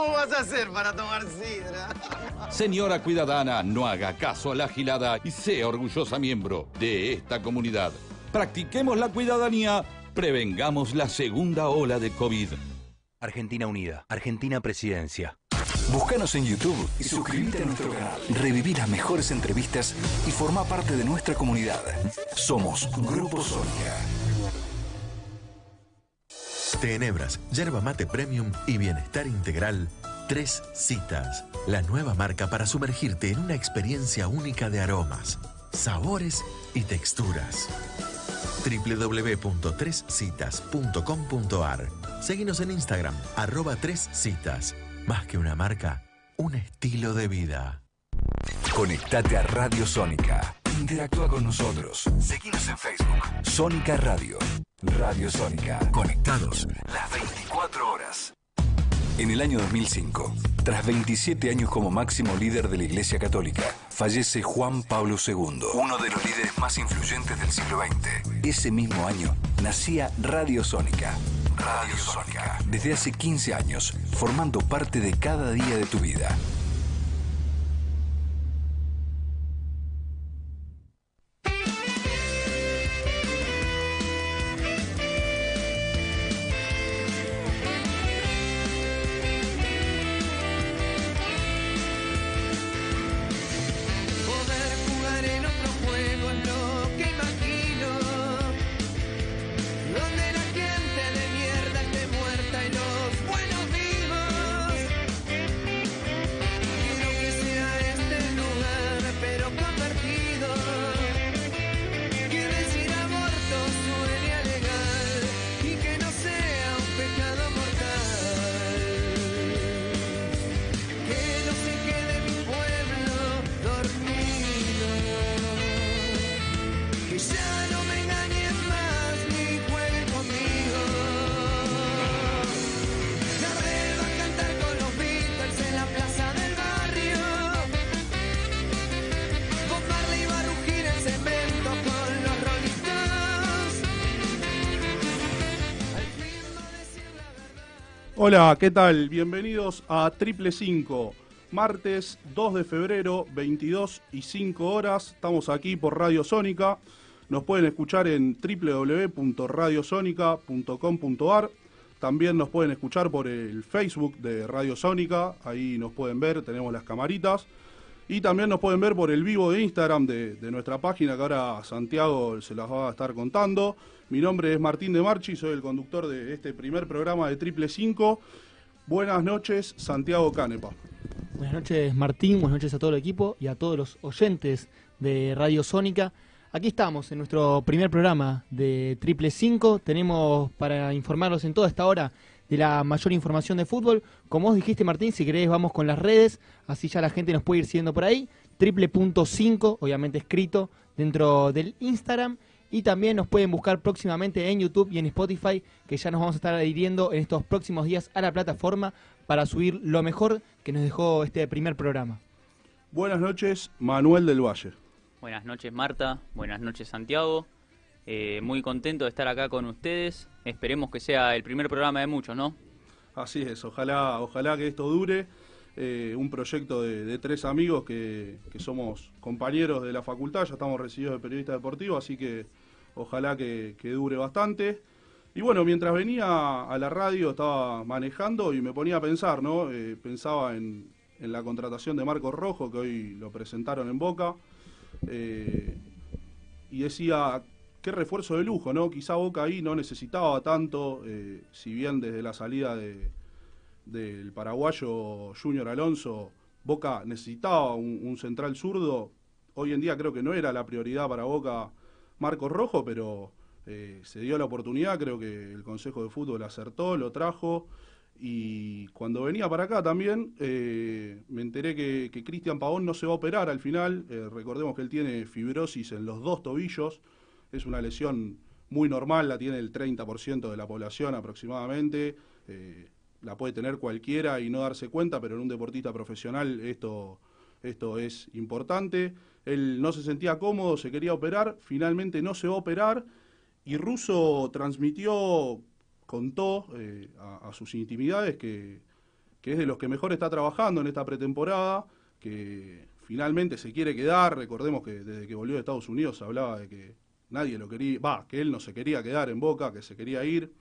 ¿Cómo vas a hacer para tomar sidra? Señora Cuidadana, no haga caso a la gilada y sea orgullosa miembro de esta comunidad. Practiquemos la cuidadanía, prevengamos la segunda ola de COVID. Argentina Unida, Argentina Presidencia. Búscanos en YouTube y suscríbete a nuestro canal. Reviví las mejores entrevistas y forma parte de nuestra comunidad. Somos Grupo Sonia. Tenebras, yerba mate premium y bienestar integral. Tres citas. La nueva marca para sumergirte en una experiencia única de aromas, sabores y texturas. www.trescitas.com.ar Seguinos en Instagram, arroba tres citas. Más que una marca, un estilo de vida. Conectate a Radio Sónica. Interactúa con nosotros. Seguinos en Facebook. Sónica Radio. Radio Sónica. Conectados las 24 horas. En el año 2005, tras 27 años como máximo líder de la Iglesia Católica, fallece Juan Pablo II, uno de los líderes más influyentes del siglo XX. Ese mismo año nacía Radio Sónica. Radio Sónica. Desde hace 15 años, formando parte de cada día de tu vida. Hola, ¿qué tal? Bienvenidos a Triple 5. Martes 2 de febrero, 22 y 5 horas. Estamos aquí por Radio Sónica. Nos pueden escuchar en www.radiosonica.com.ar. También nos pueden escuchar por el Facebook de Radio Sónica. Ahí nos pueden ver, tenemos las camaritas. Y también nos pueden ver por el vivo de Instagram de, de nuestra página, que ahora Santiago se las va a estar contando. Mi nombre es Martín de Marchi, soy el conductor de este primer programa de Triple 5. Buenas noches, Santiago Canepa. Buenas noches Martín, buenas noches a todo el equipo y a todos los oyentes de Radio Sónica. Aquí estamos en nuestro primer programa de Triple 5. Tenemos para informarlos en toda esta hora de la mayor información de fútbol. Como vos dijiste Martín, si querés vamos con las redes, así ya la gente nos puede ir siguiendo por ahí. Triple punto 5, obviamente escrito dentro del Instagram. Y también nos pueden buscar próximamente en YouTube y en Spotify, que ya nos vamos a estar adhiriendo en estos próximos días a la plataforma para subir lo mejor que nos dejó este primer programa. Buenas noches, Manuel del Valle. Buenas noches Marta, buenas noches Santiago. Eh, muy contento de estar acá con ustedes. Esperemos que sea el primer programa de muchos, ¿no? Así es, ojalá, ojalá que esto dure. Eh, un proyecto de, tres amigos que, somos compañeros de la facultad, ya estamos recibidos de periodista deportivo, así que ojalá que, que dure bastante. Y bueno, mientras venía a la radio estaba manejando y me ponía a pensar, ¿no? Eh, pensaba en, en la contratación de Marcos Rojo, que hoy lo presentaron en Boca, y decía, qué refuerzo de lujo, ¿no? Quizá Boca ahí no necesitaba tanto, eh, si bien desde la salida de, del paraguayo Junior Alonso, Boca necesitaba un, central zurdo. Hoy en día creo que no era la prioridad para Boca Marcos Rojo, pero eh, se dio la oportunidad, creo que el Consejo de Fútbol acertó, lo trajo. Y cuando venía para acá también eh, me enteré que, que Cristian Pavón no se va a operar al final. Recordemos que él tiene fibrosis en los dos tobillos. Es una lesión muy normal, la tiene el 30% de la población aproximadamente. Eh, la puede tener cualquiera y no darse cuenta, pero en un deportista profesional esto, esto es importante. Él no se sentía cómodo, se quería operar, finalmente no se va a operar y Russo transmitió, contó eh, a, a sus intimidades que, que es de los que mejor está trabajando en esta pretemporada, que finalmente se quiere quedar. Recordemos que desde que volvió de Estados Unidos hablaba de que nadie lo quería, va, que él no se quería quedar en Boca, que se quería ir.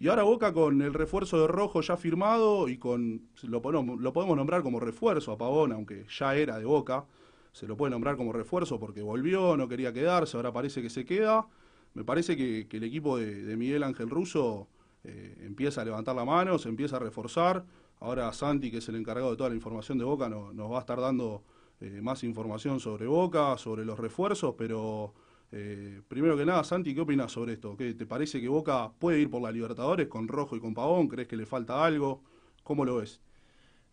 Y ahora Boca con el refuerzo de Rojo ya firmado y con, lo, lo podemos nombrar como refuerzo a Pavón, aunque ya era de Boca, se lo puede nombrar como refuerzo porque volvió, no quería quedarse, ahora parece que se queda. Me parece que, el equipo de, de Miguel Ángel Russo eh, empieza a levantar la mano, se empieza a reforzar. Ahora Santi, que es el encargado de toda la información de Boca, no- nos va a estar dando eh, más información sobre Boca, sobre los refuerzos, pero eh, primero que nada, Santi, ¿qué opinas sobre esto? ¿Qué, ¿Te parece que Boca puede ir por la Libertadores con Rojo y con Pavón? ¿Crees que le falta algo? ¿Cómo lo ves?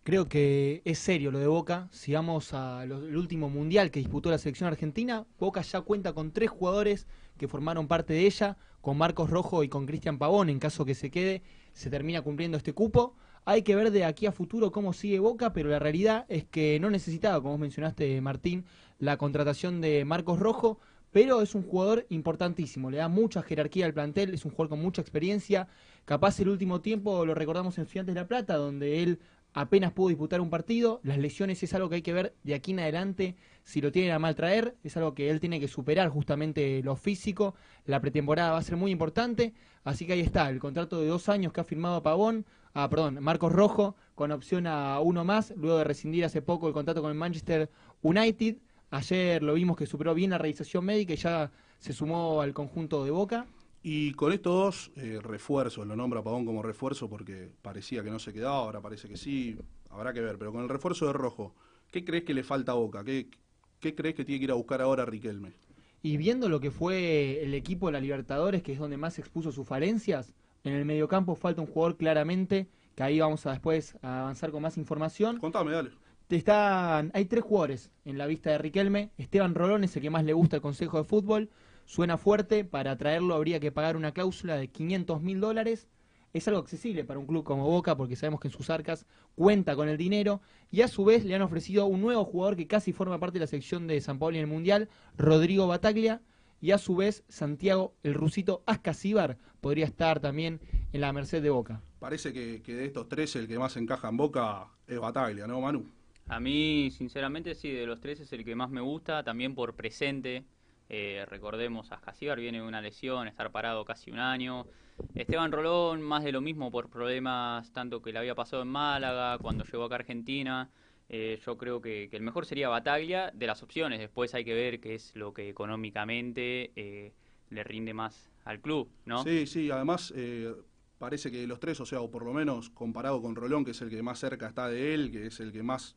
Creo que es serio lo de Boca. Si vamos al último mundial que disputó la selección argentina, Boca ya cuenta con tres jugadores que formaron parte de ella, con Marcos Rojo y con Cristian Pavón. En caso que se quede, se termina cumpliendo este cupo. Hay que ver de aquí a futuro cómo sigue Boca, pero la realidad es que no necesitaba, como mencionaste, Martín, la contratación de Marcos Rojo, pero es un jugador importantísimo, le da mucha jerarquía al plantel, es un jugador con mucha experiencia. Capaz el último tiempo lo recordamos en Estudiantes de La Plata, donde él apenas pudo disputar un partido. Las lesiones es algo que hay que ver de aquí en adelante si lo tienen a mal traer. Es algo que él tiene que superar justamente lo físico. La pretemporada va a ser muy importante. Así que ahí está, el contrato de dos años que ha firmado Pavón. Ah, perdón, Marcos Rojo, con opción a uno más, luego de rescindir hace poco el contrato con el Manchester United. Ayer lo vimos que superó bien la realización médica y ya se sumó al conjunto de Boca. Y con estos dos eh, refuerzos, lo nombra Pavón como refuerzo porque parecía que no se quedaba, ahora parece que sí, habrá que ver. Pero con el refuerzo de Rojo, ¿qué crees que le falta a Boca? ¿Qué, qué crees que tiene que ir a buscar ahora Riquelme? Y viendo lo que fue el equipo de la Libertadores, que es donde más expuso sus falencias, en el mediocampo falta un jugador claramente, que ahí vamos a después a avanzar con más información. Contame, dale. Están, hay tres jugadores en la vista de Riquelme. Esteban Rolón es el que más le gusta el Consejo de Fútbol. Suena fuerte, para traerlo habría que pagar una cláusula de 500 mil dólares. Es algo accesible para un club como Boca porque sabemos que en sus arcas cuenta con el dinero. Y a su vez le han ofrecido un nuevo jugador que casi forma parte de la sección de San Paulo en el Mundial, Rodrigo Bataglia. Y a su vez Santiago, el rusito Ascasíbar, podría estar también en la merced de Boca. Parece que, que de estos tres el que más encaja en Boca es Bataglia, ¿no, Manu? A mí, sinceramente, sí, de los tres es el que más me gusta, también por presente. Eh, recordemos, Ascasíbar viene de una lesión, estar parado casi un año. Esteban Rolón, más de lo mismo por problemas tanto que le había pasado en Málaga, cuando llegó acá a Argentina. Eh, yo creo que, que el mejor sería Bataglia de las opciones. Después hay que ver qué es lo que económicamente eh, le rinde más al club, ¿no? Sí, sí, además eh, parece que los tres, o sea, o por lo menos comparado con Rolón, que es el que más cerca está de él, que es el que más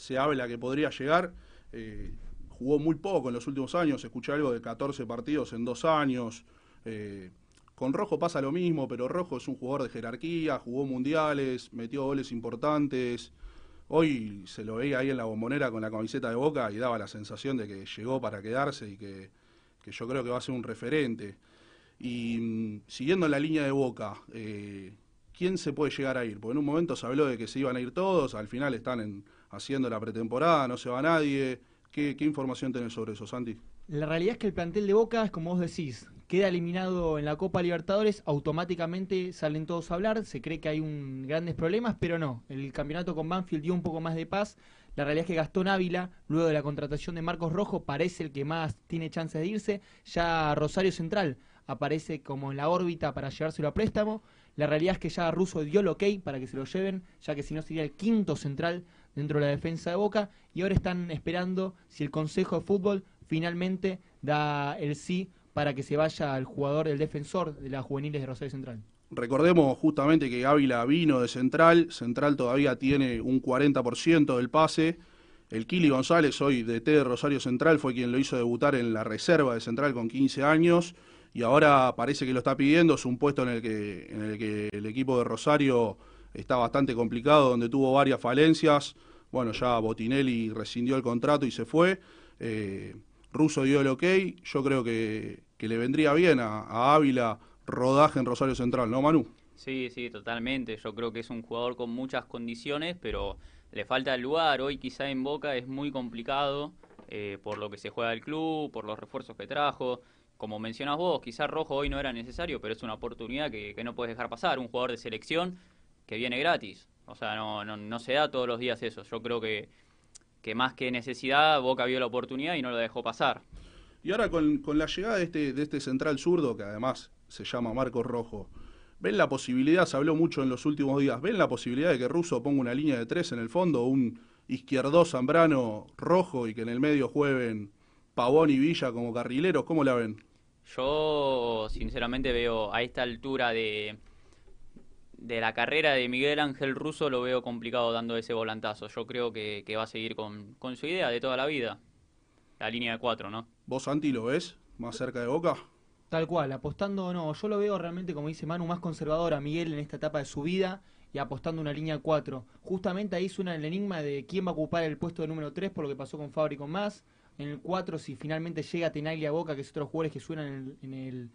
se habla que podría llegar, eh, jugó muy poco en los últimos años, escuché algo de 14 partidos en dos años. eh, con Rojo pasa lo mismo, pero Rojo es un jugador de jerarquía, jugó mundiales, metió goles importantes. Hoy se lo veía ahí en la bombonera con la camiseta de Boca y daba la sensación de que llegó para quedarse y que, que yo creo que va a ser un referente. Y mm, siguiendo la línea de Boca, eh, ¿quién se puede llegar a ir? Porque en un momento se habló de que se iban a ir todos, al final están en- haciendo la pretemporada, no se va nadie. ¿Qué, información tenés sobre eso, Santi? La realidad es que el plantel de Boca es como vos decís, queda eliminado en la Copa Libertadores, automáticamente salen todos a hablar, se cree que hay un, grandes problemas, pero no. El campeonato con Banfield dio un poco más de paz. La realidad es que Gastón Ávila, luego de la contratación de Marcos Rojo, parece el que más tiene chances de irse. Ya Rosario Central aparece como en la órbita para llevárselo a préstamo. La realidad es que ya Russo dio el ok para que se lo lleven, ya que si no sería el quinto central dentro de la defensa de Boca. Y ahora están esperando si el Consejo de Fútbol finalmente da el sí para que se vaya al jugador, el defensor de las juveniles de Rosario Central. Recordemos justamente que Ávila vino de Central, Central todavía tiene un 40% del pase. El Kili González, hoy de T de Rosario Central, fue quien lo hizo debutar en la reserva de Central con 15 años y ahora parece que lo está pidiendo. Es un puesto en el que, en el, que el equipo de Rosario está bastante complicado, donde tuvo varias falencias. Bueno, ya Botinelli rescindió el contrato y se fue. Eh, Russo dio el ok. Yo creo que, que le vendría bien a, Ávila rodaje en Rosario Central, ¿no, Manu? Sí, sí, totalmente. Yo creo que es un jugador con muchas condiciones, pero le falta el lugar. Hoy quizá en Boca es muy complicado eh, por lo que se juega el club, por los refuerzos que trajo. Como mencionas vos, quizá Rojo hoy no era necesario, pero es una oportunidad que, que no puedes dejar pasar. Un jugador de selección que viene gratis. O sea, no, no, no se da todos los días eso. Yo creo que, que más que necesidad, Boca vio la oportunidad y no lo dejó pasar. Y ahora con, con la llegada de este, de este central zurdo, que además se llama Marcos Rojo, ¿ven la posibilidad, se habló mucho en los últimos días, ¿ven la posibilidad de que Russo ponga una línea de tres en el fondo, un izquierdo Zambrano rojo y que en el medio jueguen Pavón y Villa como carrileros? ¿Cómo la ven? Yo, sinceramente, veo a esta altura de, de la carrera de Miguel Ángel Russo, lo veo complicado dando ese volantazo. Yo creo que, que va a seguir con, con su idea de toda la vida. La línea de cuatro, ¿no? ¿Vos, Santi, lo ves más cerca de Boca? Tal cual, apostando, no, yo lo veo realmente, como dice Manu, más conservador a Miguel en esta etapa de su vida y apostando una línea 4. Justamente ahí suena el enigma de quién va a ocupar el puesto de número 3 por lo que pasó con Fabri con Más. En el 4, si finalmente llega Tenaglia Boca, que es otros jugadores que suenan en, el, en, el,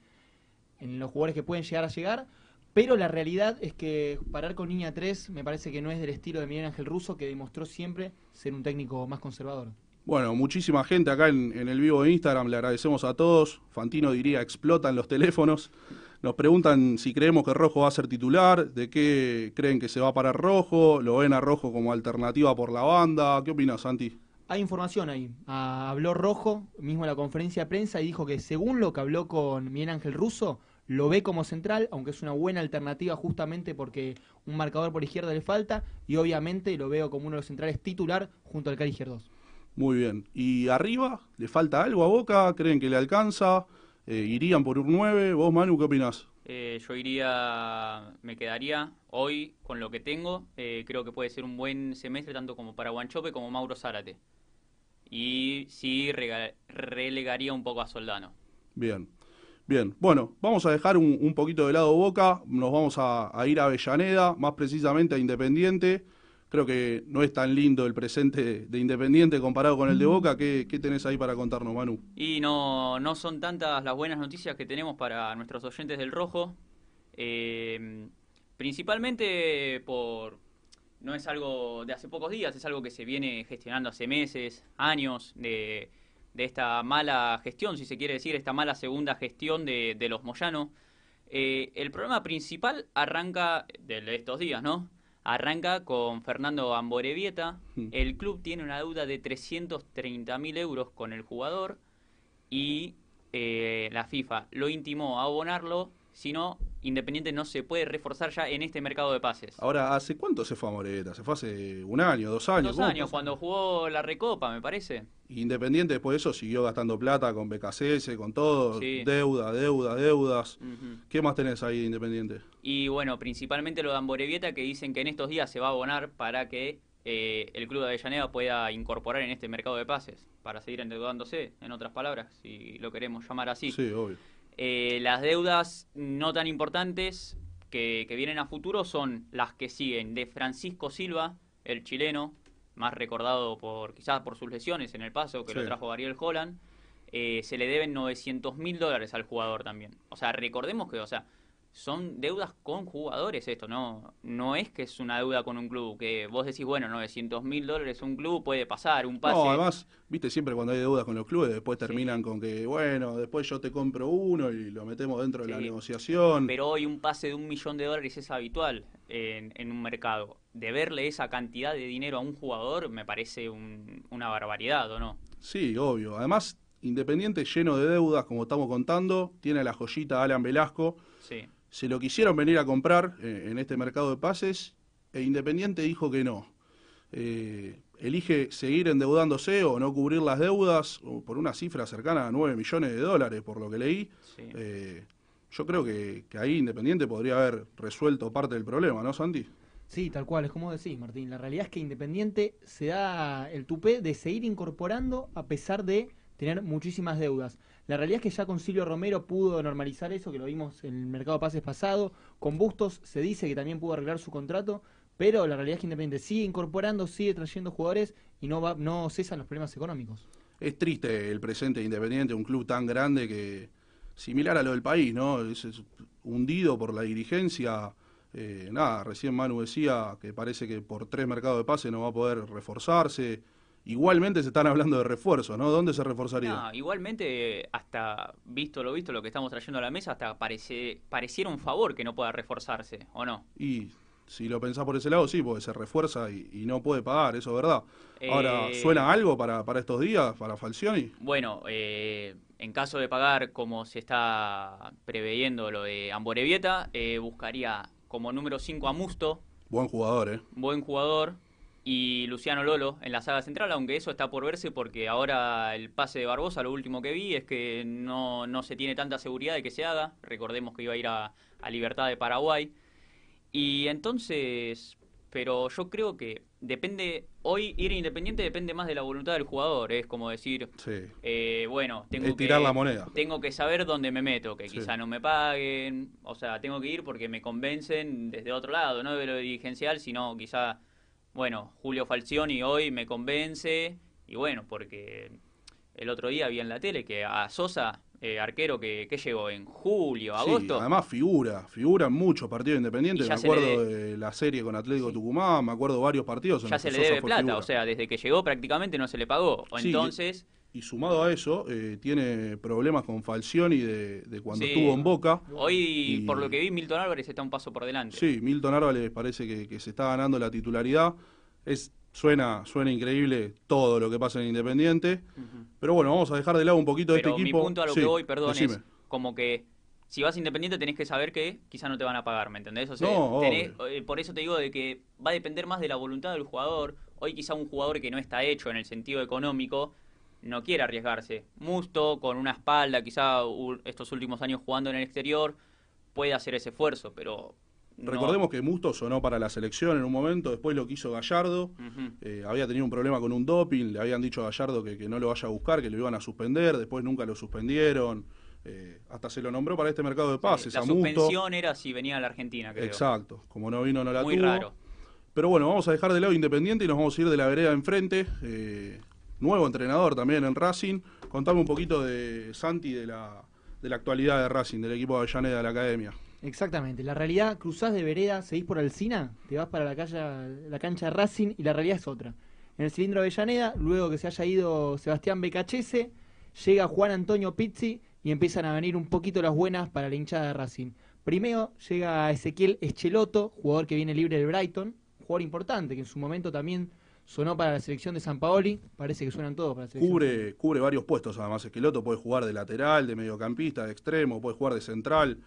en los jugadores que pueden llegar a llegar. Pero la realidad es que parar con línea 3 me parece que no es del estilo de Miguel Ángel Russo, que demostró siempre ser un técnico más conservador. Bueno, muchísima gente acá en, en, el vivo de Instagram, le agradecemos a todos. Fantino diría, explotan los teléfonos. Nos preguntan si creemos que Rojo va a ser titular, de qué creen que se va a parar Rojo, lo ven a Rojo como alternativa por la banda. ¿Qué opinas, Santi? Hay información ahí. Ah, habló Rojo, mismo en la conferencia de prensa, y dijo que según lo que habló con Miguel Ángel Russo, lo ve como central, aunque es una buena alternativa justamente porque un marcador por izquierda le falta, y obviamente lo veo como uno de los centrales titular junto al Cali Gierdós. Muy bien. ¿Y arriba? ¿Le falta algo a Boca? ¿Creen que le alcanza? Eh, ¿Irían por un 9? ¿Vos, Manu, qué opinás? Eh, yo iría, me quedaría hoy con lo que tengo. Eh, creo que puede ser un buen semestre tanto como para Guanchope como Mauro Zárate. Y sí rega- relegaría un poco a Soldano. Bien. Bien, bueno, vamos a dejar un, un poquito de lado Boca, nos vamos a, a ir a Avellaneda, más precisamente a Independiente. Creo que no es tan lindo el presente de Independiente comparado con el de Boca. ¿Qué, qué tenés ahí para contarnos, Manu? Y no, no son tantas las buenas noticias que tenemos para nuestros oyentes del Rojo. Eh, principalmente por... No es algo de hace pocos días, es algo que se viene gestionando hace meses, años, de, de esta mala gestión, si se quiere decir, esta mala segunda gestión de, de los Moyano. Eh, el problema principal arranca de estos días, ¿no? Arranca con Fernando Amborevieta. Hmm. El club tiene una deuda de 330 mil euros con el jugador y eh, la FIFA lo intimó a abonarlo, si no, Independiente no se puede reforzar ya en este mercado de pases. Ahora, ¿hace cuánto se fue a Moreta? ¿Se fue hace un año, dos años? Dos ¿Cómo años, cuando jugó la Recopa, me parece. Independiente después de eso siguió gastando plata con BKCS, con todo, Sí. deuda, deuda, deudas. ¿Qué más tenés ahí de Independiente? Y bueno, principalmente lo de Amborevieta, que dicen que en estos días se va a abonar para que eh, el club de Avellaneda pueda incorporar en este mercado de pases, para seguir endeudándose, en otras palabras, si lo queremos llamar así. Sí, obvio. Eh, las deudas no tan importantes que, que vienen a futuro son las que siguen de Francisco Silva, el chileno, más recordado por quizás por sus lesiones en el paso que Sí. lo trajo Ariel Holland. Eh, se le deben 900 mil dólares al jugador también. O sea, recordemos que, o sea, son deudas con jugadores esto, no no es que es una deuda con un club, que vos decís, bueno, 900 mil dólares un club puede pasar, un pase. No, además, viste, siempre cuando hay deudas con los clubes, después terminan con que, bueno, después yo te compro uno y lo metemos dentro de la negociación. Pero hoy un pase de un millón de dólares es habitual en, en un mercado. Deberle esa cantidad de dinero a un jugador me parece un- una barbaridad, ¿o no? Sí, obvio. Además, Independiente lleno de deudas, como estamos contando, tiene la joyita Alan Velasco. Sí. Se lo quisieron venir a comprar eh, en este mercado de pases e Independiente dijo que no. Eh, elige seguir endeudándose o no cubrir las deudas o por una cifra cercana a 9 millones de dólares, por lo que leí. Sí. Eh, yo creo que, que ahí Independiente podría haber resuelto parte del problema, ¿no, Santi? Sí, tal cual, es como decís, Martín. La realidad es que Independiente se da el tupé de seguir incorporando a pesar de tener muchísimas deudas. La realidad es que ya con Silvio Romero pudo normalizar eso, que lo vimos en el mercado de pases pasado. Con Bustos se dice que también pudo arreglar su contrato, pero la realidad es que Independiente sigue incorporando, sigue trayendo jugadores y no, va, no cesan los problemas económicos. Es triste el presente de Independiente, un club tan grande que, similar a lo del país, ¿no? Es, hundido por la dirigencia. Eh, nada, recién Manu decía que parece que por tres mercados de pase no va a poder reforzarse. Igualmente se están hablando de refuerzos, ¿no? ¿Dónde se reforzaría? No, igualmente, hasta visto lo visto, lo que estamos trayendo a la mesa, hasta parece, pareciera un favor que no pueda reforzarse, ¿o no? Y si lo pensás por ese lado, sí, porque se refuerza y, y no puede pagar, eso es verdad. Ahora, Eh, ¿suena algo para, para estos días, para Falcioni? Bueno, eh, en caso de pagar como se está preveyendo lo de Amborevieta, eh, buscaría como número 5 a Musto, Buen jugador, ¿eh? buen jugador, y Luciano Lolo en la saga central, aunque eso está por verse porque ahora el pase de Barbosa, lo último que vi es que no, no se tiene tanta seguridad de que se haga. Recordemos que iba a ir a, a Libertad de Paraguay. Y entonces, pero yo creo que depende, hoy ir Independiente depende más de la voluntad del jugador, es como decir, Sí. eh, bueno, tengo Es que tirar la moneda. tengo que saber dónde me meto, que Sí. quizá no me paguen, o sea, tengo que ir porque me convencen desde otro lado, no de lo dirigencial, sino quizá, bueno, Julio Falcioni hoy me convence, y bueno, porque el otro día vi en la tele que a Sosa, eh, arquero que, que llegó en julio, Sí, agosto, además figura, figura en muchos partidos independientes. Me acuerdo de- de la serie con Atlético Tucumán, me acuerdo varios partidos. en ya los se que le debe plata, o sea, desde que llegó prácticamente no se le pagó, o Sí, entonces... Y sumado a eso, eh, tiene problemas con Falcioni de, de cuando Sí. estuvo en Boca. Hoy, Y- por lo que vi, Milton Álvarez está un paso por delante. Sí, Milton Álvarez parece que, que se está ganando la titularidad. Es, suena, suena increíble todo lo que pasa en Independiente. Ujú. Pero bueno, vamos a dejar de lado un poquito Pero este mi equipo. punto a lo Sí, que voy, perdón, decime. es como que si vas independiente tenés que saber que quizá no te van a pagar, ¿me entendés? O sea, No, tenés- eh, por eso te digo de que va a depender más de la voluntad del jugador. Hoy quizá un jugador que no está hecho en el sentido económico no quiere arriesgarse. Musto, con una espalda, quizá estos últimos años jugando en el exterior, puede hacer ese esfuerzo, pero... no- Recordemos que Musto sonó para la selección en un momento, después lo quiso Gallardo. Eh, había tenido un problema con un doping, le habían dicho a Gallardo que, que no lo vaya a buscar, que lo iban a suspender, después nunca lo suspendieron. eh, hasta se lo nombró para este mercado de pases, la a Musto. suspensión era si venía a la Argentina, creo. Exacto, como no vino no la Muy tuvo. raro. Pero bueno, vamos a dejar de lado Independiente y nos vamos a ir de la vereda enfrente. Eh, nuevo entrenador también en Racing. Contame un poquito de Santi, de la, de la actualidad de Racing, del equipo de Avellaneda de la Academia. Exactamente, la realidad, cruzás de vereda, seguís por Alcina, te vas para la, calle, la cancha de Racing y la realidad es otra. En el cilindro de Avellaneda, luego que se haya ido Sebastián Becachese, llega Juan Antonio Pizzi y empiezan a venir un poquito las buenas para la hinchada de Racing. Primero llega Ezequiel Escheloto, jugador que viene libre del Brighton, jugador importante que en su momento también sonó para la selección de San Paoli, parece que suenan todos para la selección. Cubre, cubre varios puestos además. Esqueloto puede jugar de lateral, de mediocampista, de extremo, puede jugar de central.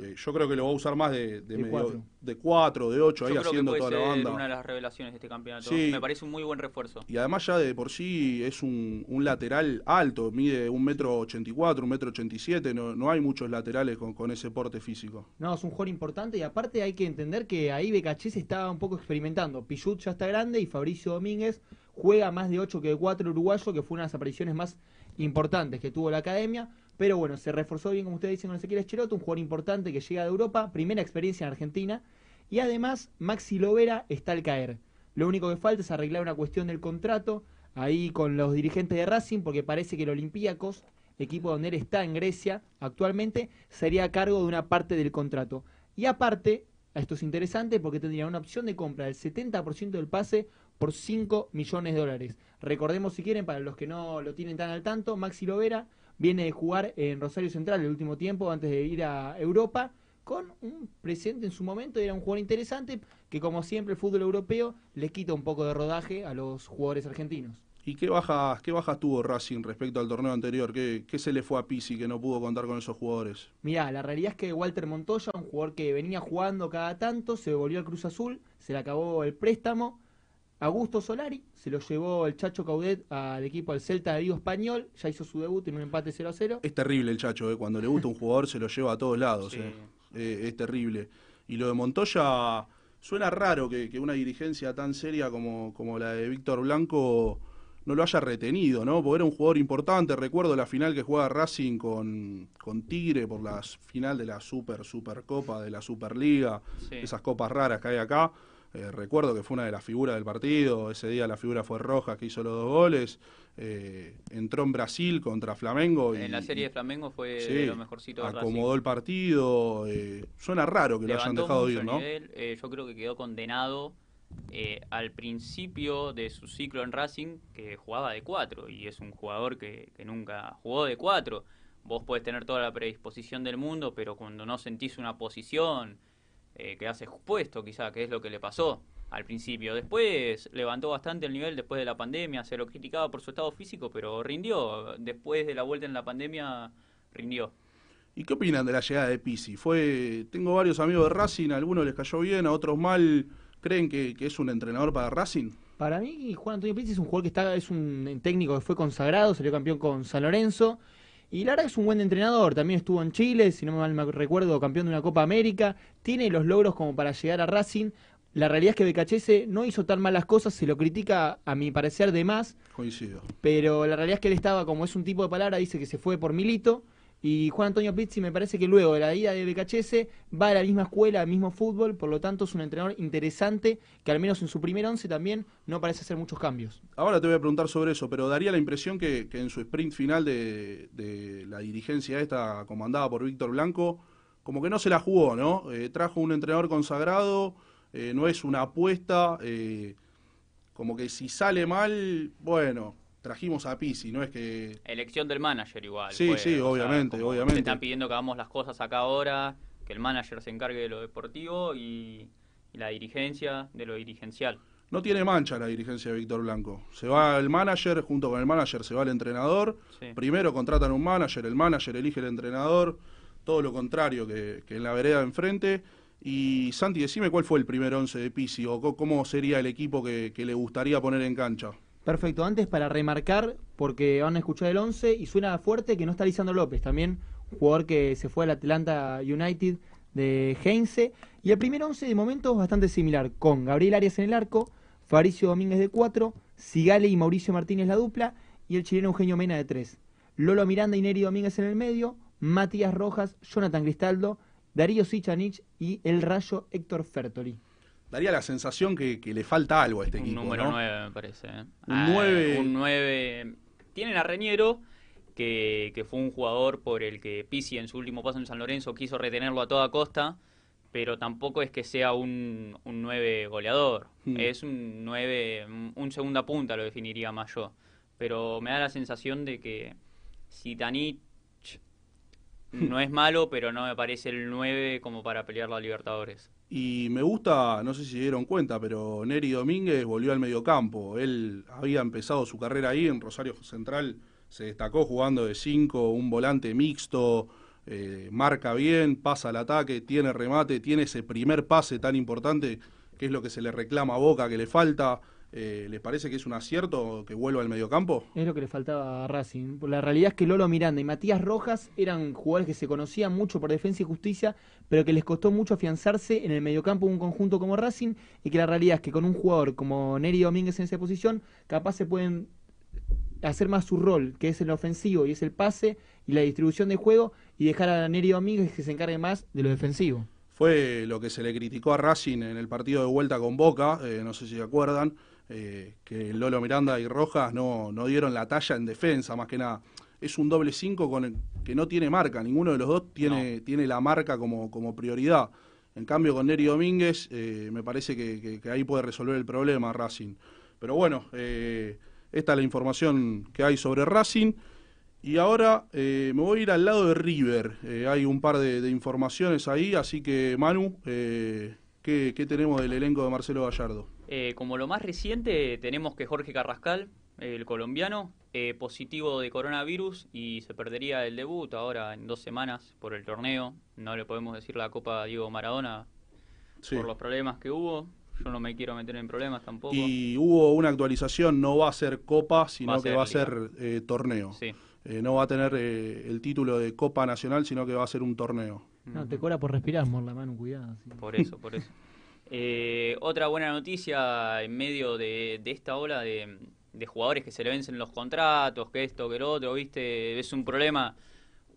Eh, yo creo que lo va a usar más de, de, De medio- cuatro. de cuatro, de ocho, Yo ahí creo que haciendo puede toda la banda. una de las revelaciones de este campeonato. Sí. Me parece un muy buen refuerzo. Y además ya de por sí es un, un lateral alto, mide un metro ochenta y cuatro, un metro ochenta y siete, no, no hay muchos laterales con, con ese porte físico. No, es un jugador importante y aparte hay que entender que ahí Becachese estaba un poco experimentando. Pichut ya está grande y Fabricio Domínguez juega más de 8 que de 4 uruguayo, que fue una de las apariciones más importantes que tuvo la academia. Pero bueno, se reforzó bien, como ustedes dicen, con Ezequiel Echeroto, un jugador importante que llega de Europa, primera experiencia en Argentina. Y además, Maxi Lovera está al caer. Lo único que falta es arreglar una cuestión del contrato ahí con los dirigentes de Racing, porque parece que el Olympiacos, equipo donde él está en Grecia actualmente, sería a cargo de una parte del contrato. Y aparte, esto es interesante porque tendría una opción de compra del 70% del pase por 5 millones de dólares. Recordemos si quieren, para los que no lo tienen tan al tanto, Maxi Lovera viene de jugar en Rosario Central el último tiempo antes de ir a Europa con un presente en su momento, era un jugador interesante que como siempre el fútbol europeo le quita un poco de rodaje a los jugadores argentinos. ¿Y qué bajas, qué bajas tuvo Racing respecto al torneo anterior? ¿Qué, qué se le fue a Pisi que no pudo contar con esos jugadores? Mirá, la realidad es que Walter Montoya, un jugador que venía jugando cada tanto, se volvió al Cruz Azul, se le acabó el préstamo. Augusto Solari se lo llevó el Chacho Caudet al equipo del Celta de Vigo Español, ya hizo su debut en un empate 0 a 0. Es terrible el Chacho, ¿eh? cuando le gusta un jugador se lo lleva a todos lados. Sí. ¿eh? Eh, es terrible. Y lo de Montoya, suena raro que, que una dirigencia tan seria como, como la de Víctor Blanco no lo haya retenido, ¿no? Porque era un jugador importante. Recuerdo la final que juega Racing con, con Tigre por la final de la Super Supercopa, de la Superliga, Sí. esas copas raras que hay acá. Eh, recuerdo que fue una de las figuras del partido. Ese día la figura fue Rojas, que hizo los dos goles. Eh, entró en Brasil contra Flamengo. Y, En la serie de Flamengo fue Sí, de lo mejorcito de Racing. acomodó el partido. eh, suena raro que lo hayan dejado mucho ir, ¿no? nivel, eh, yo creo que quedó condenado eh, al principio de su ciclo en Racing, que jugaba de 4 y es un jugador que, que nunca jugó de 4. Vos podés tener toda la predisposición del mundo, pero cuando no sentís una posición, eh, quedarse expuesto, quizá, que es lo que le pasó al principio. Después levantó bastante el nivel después de la pandemia, se lo criticaba por su estado físico, pero rindió. Después de la vuelta en la pandemia, rindió. ¿Y qué opinan de la llegada de Pisi? Fue, tengo varios amigos de Racing, a algunos les cayó bien, a otros mal. ¿Creen que, que es un entrenador para Racing? Para mí, Juan Antonio Pizzi es un jugador que está, es un técnico que fue consagrado, salió campeón con San Lorenzo. Y la verdad que es un buen entrenador, también estuvo en Chile, si no mal me recuerdo, campeón de una Copa América, tiene los logros como para llegar a Racing. La realidad es que Becachese no hizo tan malas cosas, se lo critica a mi parecer de más, Coincido. pero la realidad es que él estaba, como es un tipo de palabra, dice que se fue por Milito. Y Juan Antonio Pizzi me parece que luego de la ida de Becachese va a la misma escuela, al mismo fútbol, por lo tanto es un entrenador interesante que al menos en su primer once también no parece hacer muchos cambios. Ahora te voy a preguntar sobre eso, pero daría la impresión que, en su sprint final de, de la dirigencia esta comandada por Víctor Blanco, como que no se la jugó, ¿no? Eh, trajo un entrenador consagrado, eh, no es una apuesta, eh, como que si sale mal, bueno, trajimos a Pisi, no es que... Elección del manager igual. Sí, fue, sí, sea, obviamente, obviamente. Están pidiendo que hagamos las cosas acá ahora, que el manager se encargue de lo deportivo y, y la dirigencia de lo dirigencial. No tiene mancha la dirigencia de Víctor Blanco. Se va el manager, junto con el manager se va el entrenador. Sí. Primero contratan un manager, el manager elige el entrenador. Todo lo contrario que, que en la vereda de enfrente. Y Santi, decime cuál fue el primer once de Pisi o cómo sería el equipo que, que le gustaría poner en cancha. Perfecto, antes para remarcar, porque van a escuchar el 11 y suena fuerte que no está Lisandro López, también jugador que se fue al Atlanta United de Heinze. Y el primer 11 de momento es bastante similar, con Gabriel Arias en el arco, Fabricio Domínguez de 4, Sigale y Mauricio Martínez la dupla, y el chileno Eugenio Mena de 3. Lolo Miranda y Neri Domínguez en el medio, Matías Rojas, Jonathan Cristaldo, Darío Sichanich y el rayo Héctor Fertoli. Daría la sensación que, que le falta algo a este Un equipo. número ¿no? 9 me parece. ¿eh? Un Ah, nueve- Un 9. Tienen a Reñero, que, que fue un jugador por el que Pisi en su último paso en San Lorenzo quiso retenerlo a toda costa, pero tampoco es que sea un, un 9 goleador. Hmm. Es un 9, un- un segunda punta lo definiría más yo. Pero me da la sensación de que Sitanich no es malo, pero no me parece el 9 como para pelear la Libertadores. Y me gusta, no sé si dieron cuenta, pero Neri Domínguez volvió al mediocampo. Él había empezado su carrera ahí en Rosario Central, se destacó jugando de 5, un volante mixto, eh, marca bien, pasa al ataque, tiene remate, tiene ese primer pase tan importante que es lo que se le reclama a Boca, que le falta. Eh, ¿Les parece que es un acierto que vuelva al mediocampo? Es lo que le faltaba a Racing. La realidad es que Lolo Miranda y Matías Rojas eran jugadores que se conocían mucho por defensa y justicia, pero que les costó mucho afianzarse en el mediocampo de un conjunto como Racing, y que la realidad es que con un jugador como Neri Domínguez en esa posición, capaz se pueden hacer más su rol, que es el ofensivo y es el pase y la distribución de juego, y dejar a Neri Domínguez que se encargue más de lo defensivo. Fue lo que se le criticó a Racing en el partido de vuelta con Boca, eh, no sé si se acuerdan, eh, que Lolo Miranda y Rojas no, no dieron la talla en defensa, más que nada. Es un doble 5 con el- que no tiene marca, ninguno de los dos tiene, tiene la marca como, como prioridad. En cambio, con Neri Domínguez, eh, me parece que, que- que ahí puede resolver el problema Racing. Pero bueno, eh, esta es la información que hay sobre Racing. Y ahora eh, me voy a ir al lado de River. Hay un par de, de informaciones ahí, así que Manu, ¿qué, qué tenemos del elenco de Marcelo Gallardo? Eh, como lo más reciente, tenemos que Jorge Carrascal, el colombiano, eh, positivo de coronavirus y se perdería el debut ahora en dos semanas por el torneo. No le podemos decir la Copa Diego Maradona Sí. por los problemas que hubo. Yo no me quiero meter en problemas tampoco. Y hubo una actualización, no va a ser Copa, sino Va a que va a ser eh, torneo. Sí. Eh, no va a tener eh, el título de Copa Nacional, sino que va a ser un torneo. No, te cobra por respirar, Morla, Manu, cuidado. sí. Por eso, por eso. Eh, otra buena noticia en medio de, esta ola de, de jugadores que se le vencen los contratos, que esto, que lo otro, ¿viste? Es un problema,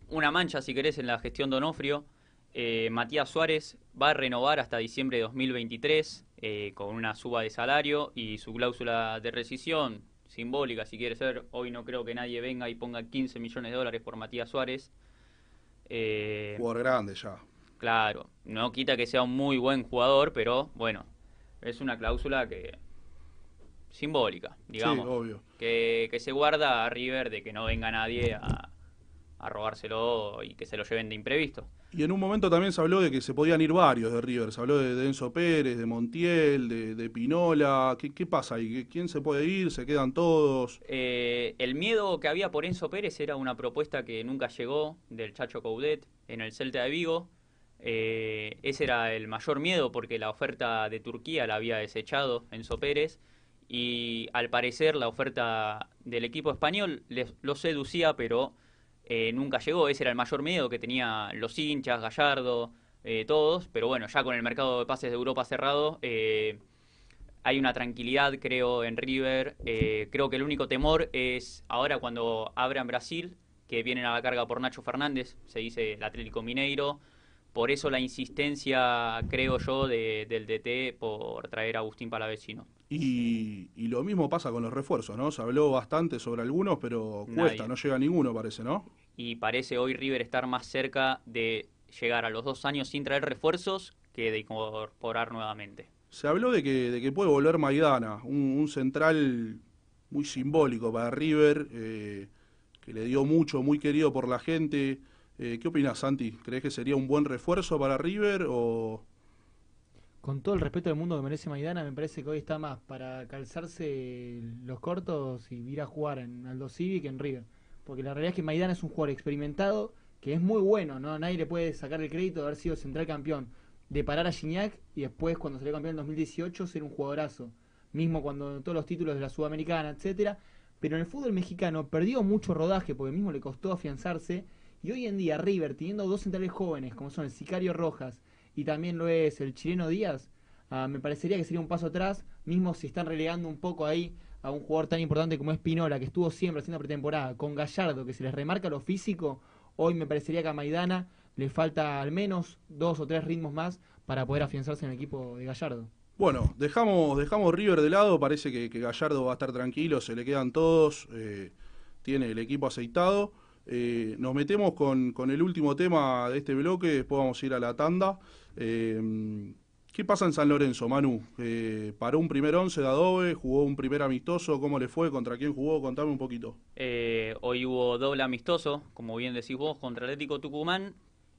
una mancha, si querés, en la gestión de Onofrio. Eh, Matías Suárez va a renovar hasta diciembre de 2023 eh, con una suba de salario y su cláusula de rescisión simbólica, si quiere ser. Hoy no creo que nadie venga y ponga 15 millones de dólares por Matías Suárez. Eh, Jugador grande ya. Claro, no quita que sea un muy buen jugador, pero bueno, es una cláusula que simbólica, digamos, Sí, obvio. que, que se guarda a River de que no venga nadie a, a robárselo y que se lo lleven de imprevisto. Y en un momento también se habló de que se podían ir varios de River. Se habló de, de Enzo Pérez, de Montiel, de, de Pinola. ¿Qué, ¿Qué pasa ahí? ¿Quién se puede ir? ¿Se quedan todos? Eh, el miedo que había por Enzo Pérez era una propuesta que nunca llegó del Chacho Coudet en el Celta de Vigo. Eh, ese era el mayor miedo porque la oferta de Turquía la había desechado Enzo Pérez y al parecer la oferta del equipo español les, lo seducía pero eh, nunca llegó. Ese era el mayor miedo que tenían los hinchas, Gallardo, eh, todos. Pero bueno, ya con el mercado de pases de Europa cerrado, hay una tranquilidad, creo, en River. Creo que el único temor es ahora cuando abran Brasil, que vienen a la carga por Nacho Fernández, se dice el Atlético Mineiro. Por eso la insistencia, creo yo, de- del DT por traer a Agustín Palavecino. Y, y lo mismo pasa con los refuerzos, ¿no? Se habló bastante sobre algunos, pero Nadie. cuesta, no llega ninguno, parece, ¿no? y parece hoy River estar más cerca de llegar a los dos años sin traer refuerzos que de incorporar nuevamente. Se habló de que, de que puede volver Maidana, un, un central muy simbólico para River, eh, que le dio mucho, muy querido por la gente. Eh, ¿Qué opinas, Santi? ¿Crees que sería un buen refuerzo para River o...? Con todo el respeto del mundo que merece Maidana, me parece que hoy está más para calzarse los cortos y ir a jugar en Aldo Civi que en River. Porque la realidad es que Maidana es un jugador experimentado que es muy bueno, ¿no? Nadie le puede sacar el crédito de haber sido central campeón, de parar a Gignac y después, cuando salió campeón en 2018, ser un jugadorazo. Mismo cuando todos los títulos de la Sudamericana, etcétera. Pero en el fútbol mexicano perdió mucho rodaje porque mismo le costó afianzarse. Y hoy en día River, teniendo dos centrales jóvenes, como son el Sicario Rojas y también lo es el chileno Díaz, ah, me parecería que sería un paso atrás, mismo si están relegando un poco ahí a un jugador tan importante como es Pinola, que estuvo siempre haciendo pretemporada, con Gallardo, que se les remarca lo físico, hoy me parecería que a Maidana le falta al menos dos o tres ritmos más para poder afianzarse en el equipo de Gallardo. Bueno, dejamos, dejamos River de lado, parece que, que Gallardo va a estar tranquilo, se le quedan todos, eh, tiene el equipo aceitado. Eh, nos metemos con, el último tema de este bloque, después vamos a ir a la tanda. Eh, ¿Qué pasa en San Lorenzo, Manu? Eh, paró un primer once de Adobe, jugó un primer amistoso, ¿cómo le fue? ¿Contra quién jugó? Contame un poquito. Eh, hoy hubo doble amistoso, como bien decís vos, contra Atlético Tucumán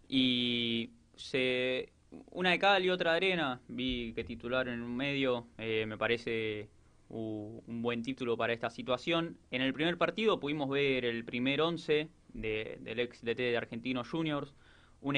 y se una de cal y otra de arena. Vi que titular en un medio eh, me parece un buen título para esta situación. En el primer partido pudimos ver el primer 11 de- del ex DT de Argentinos Juniors, un,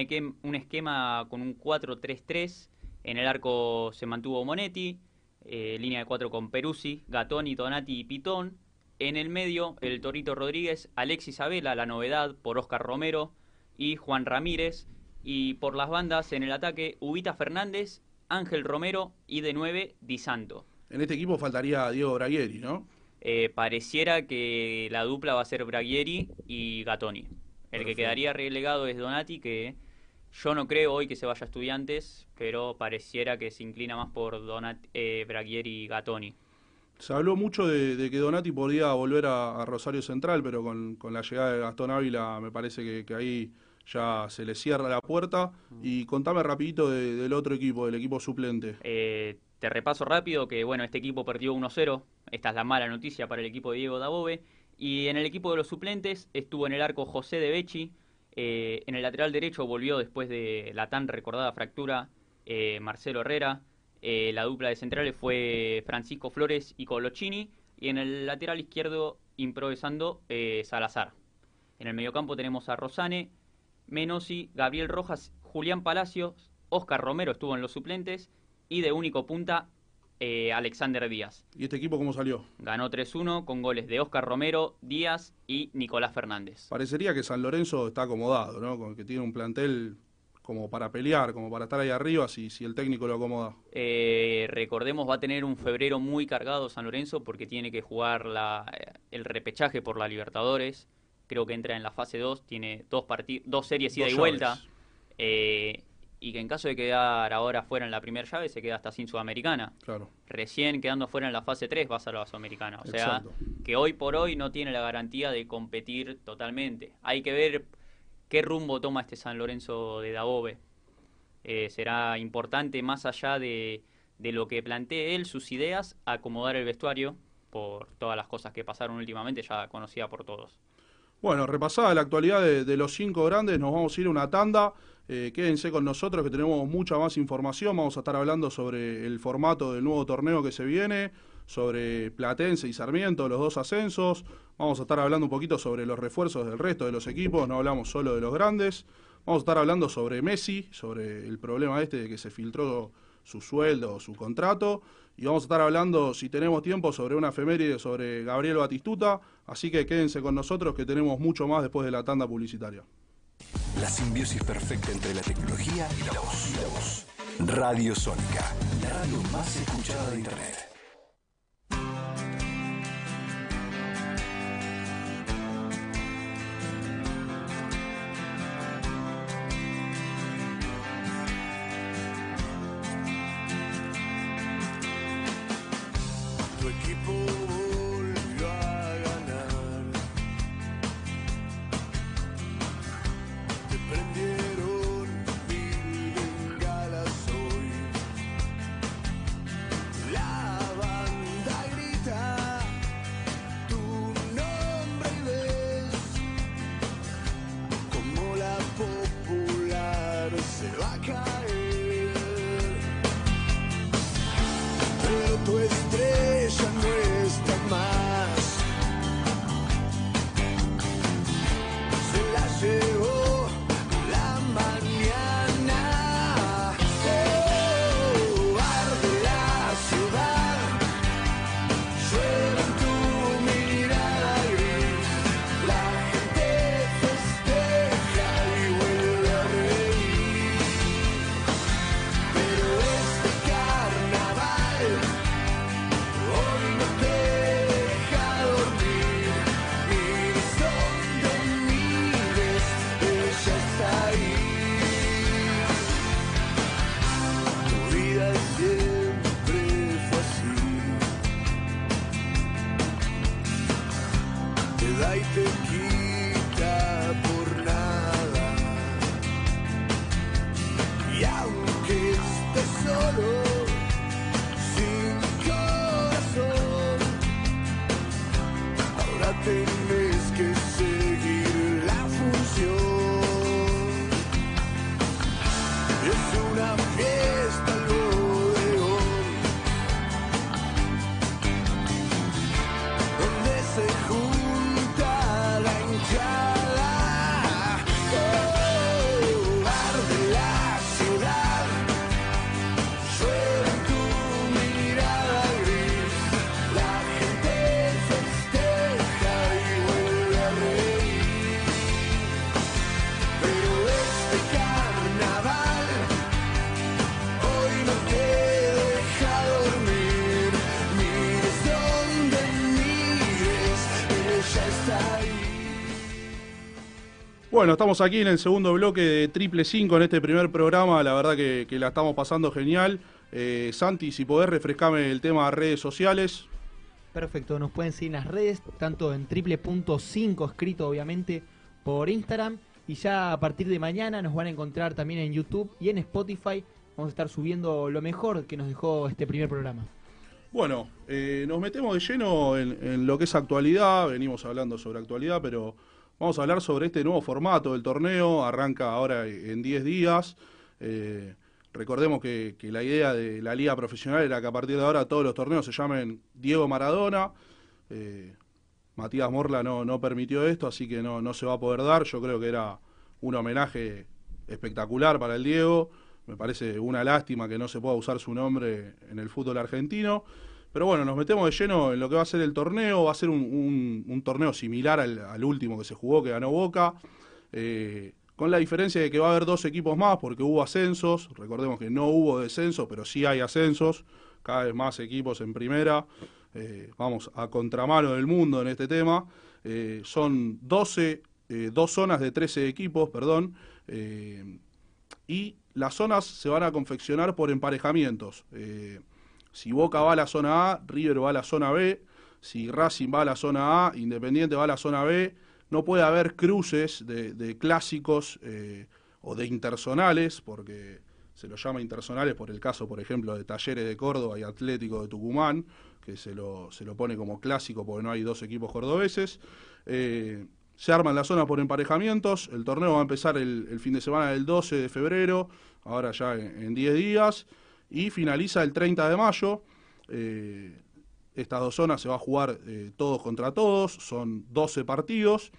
esquema con un 4-3-3. En el arco se mantuvo Monetti, eh, línea de cuatro con Peruzzi, Gatoni, Donati y Pitón. En el medio, el Torito Rodríguez, Alexis Abela, la novedad por Oscar Romero y Juan Ramírez. Y por las bandas, en el ataque, Ubita Fernández, Ángel Romero y de 9, Di Santo. En este equipo faltaría Diego Braguieri, ¿no? Eh, pareciera que la dupla va a ser Braguieri y Gatoni. El que quedaría relegado es Donati, que yo no creo hoy que se vaya a estudiantes, pero pareciera que se inclina más por Donati, eh, Braguieri y Gatoni. Se habló mucho de, de que Donati podía volver a, a Rosario Central, pero con, con la llegada de Gastón Ávila me parece que, que ahí ya se le cierra la puerta. Y contame rapidito de- del otro equipo, del equipo suplente. Eh, te repaso rápido que bueno, este equipo perdió 1-0. Esta es la mala noticia para el equipo de Diego Dabove. Y en el equipo de los suplentes estuvo en el arco José de Becci. Eh, en el lateral derecho volvió después de la tan recordada fractura eh, Marcelo Herrera. Eh, la dupla de centrales fue Francisco Flores y Colochini. Y en el lateral izquierdo, improvisando, Salazar. En el mediocampo tenemos a Rosane, Menosi, Gabriel Rojas, Julián Palacios, Oscar Romero estuvo en los suplentes y de único punta eh, Alexander Díaz. ¿Y este equipo cómo salió? Ganó 3-1 con goles de Oscar Romero, Díaz y Nicolás Fernández. Parecería que San Lorenzo está acomodado, ¿no? Que tiene un plantel como para pelear, como para estar ahí arriba, si, si el técnico lo acomoda. Eh, recordemos, va a tener un febrero muy cargado San Lorenzo porque tiene que jugar la, eh, el repechaje por la Libertadores. Creo que entra en la fase 2, tiene dos, dos series ida y vuelta. Eh, y que en caso de quedar ahora fuera en la primera llave, se queda hasta sin Sudamericana. Claro. Recién quedando fuera en la fase 3 va a ser la Sudamericana. O sea, que hoy por hoy no tiene la garantía de competir totalmente. Hay que ver qué rumbo toma este San Lorenzo de Dabove. Eh, será importante, más allá de, de lo que plantee él, sus ideas, acomodar el vestuario por todas las cosas que pasaron últimamente, ya conocida por todos. Bueno, repasada la actualidad de, de los cinco grandes, nos vamos a ir a una tanda Eh, quédense con nosotros que tenemos mucha más información. Vamos a estar hablando sobre el formato del nuevo torneo que se viene, sobre Platense y Sarmiento, los dos ascensos. Vamos a estar hablando un poquito sobre los refuerzos del resto de los equipos, no hablamos solo de los grandes. Vamos a estar hablando sobre Messi, sobre el problema este de que se filtró su sueldo o su contrato. Y vamos a estar hablando, si tenemos tiempo, sobre una efeméride sobre Gabriel Batistuta. Así que quédense con nosotros que tenemos mucho más después de la tanda publicitaria. La simbiosis perfecta entre la tecnología y la voz. Radio Sónica, la radio más escuchada de Internet. Bueno, estamos aquí en el segundo bloque de Triple 5 en este primer programa. La verdad que, que la estamos pasando genial. Eh, Santi, si podés refrescame el tema de redes sociales. Perfecto, nos pueden seguir en las redes, tanto en triple.5 escrito obviamente por Instagram y ya a partir de mañana nos van a encontrar también en YouTube y en Spotify. Vamos a estar subiendo lo mejor que nos dejó este primer programa. Bueno, eh, nos metemos de lleno en, en lo que es actualidad. Venimos hablando sobre actualidad, pero vamos a hablar sobre este nuevo formato del torneo. Arranca ahora en 10 días. Eh, recordemos que, la idea de la liga profesional era que a partir de ahora todos los torneos se llamen Diego Maradona. Eh, Matías Morla no, permitió esto, así que no se va a poder dar. Yo creo que era un homenaje espectacular para el Diego. Me parece una lástima que no se pueda usar su nombre en el fútbol argentino. Pero bueno, nos metemos de lleno en lo que va a ser el torneo. Va a ser un, torneo similar al, último que se jugó, que ganó Boca. Eh, con la diferencia de que va a haber dos equipos más porque hubo ascensos. Recordemos que no hubo descenso, pero sí hay ascensos. Cada vez más equipos en primera. Eh, vamos a contramano del mundo en este tema. Eh, son 12, eh, dos zonas de 13 equipos, perdón. y las zonas se van a confeccionar por emparejamientos. Si Boca va a la zona A, River va a la zona B. Si Racing va a la zona A, Independiente va a la zona B. No puede haber cruces de, clásicos eh, o de interzonales, porque se lo llama interzonales por el caso, por ejemplo, de Talleres de Córdoba y Atlético de Tucumán, que se lo, se lo pone como clásico porque no hay dos equipos cordobeses. Eh, se arman las zonas por emparejamientos. El torneo va a empezar el, fin de semana del 12 de febrero, ahora ya en 10 días, y finaliza el 30 de mayo. Eh, estas dos zonas se va a jugar eh, todos contra todos, son 12 partidos,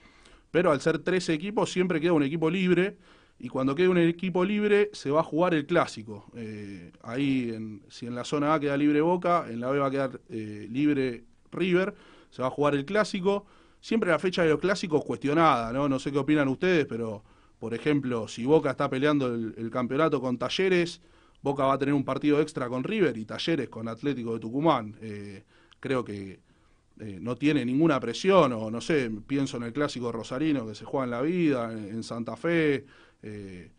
pero al ser 13 equipos siempre queda un equipo libre y cuando quede un equipo libre se va a jugar el clásico. Eh, ahí, en- si en la zona A queda libre Boca, en la B va a quedar libre River, se va a jugar el clásico. Siempre la fecha de los clásicos cuestionada, ¿no? No sé qué opinan ustedes, pero por ejemplo, si Boca está peleando el, el campeonato con Talleres, Boca va a tener un partido extra con River y Talleres con Atlético de Tucumán. Eh, creo que eh, no tiene ninguna presión, o no sé, pienso en el clásico rosarino que se juega en la vida, en, Santa Fe. eh,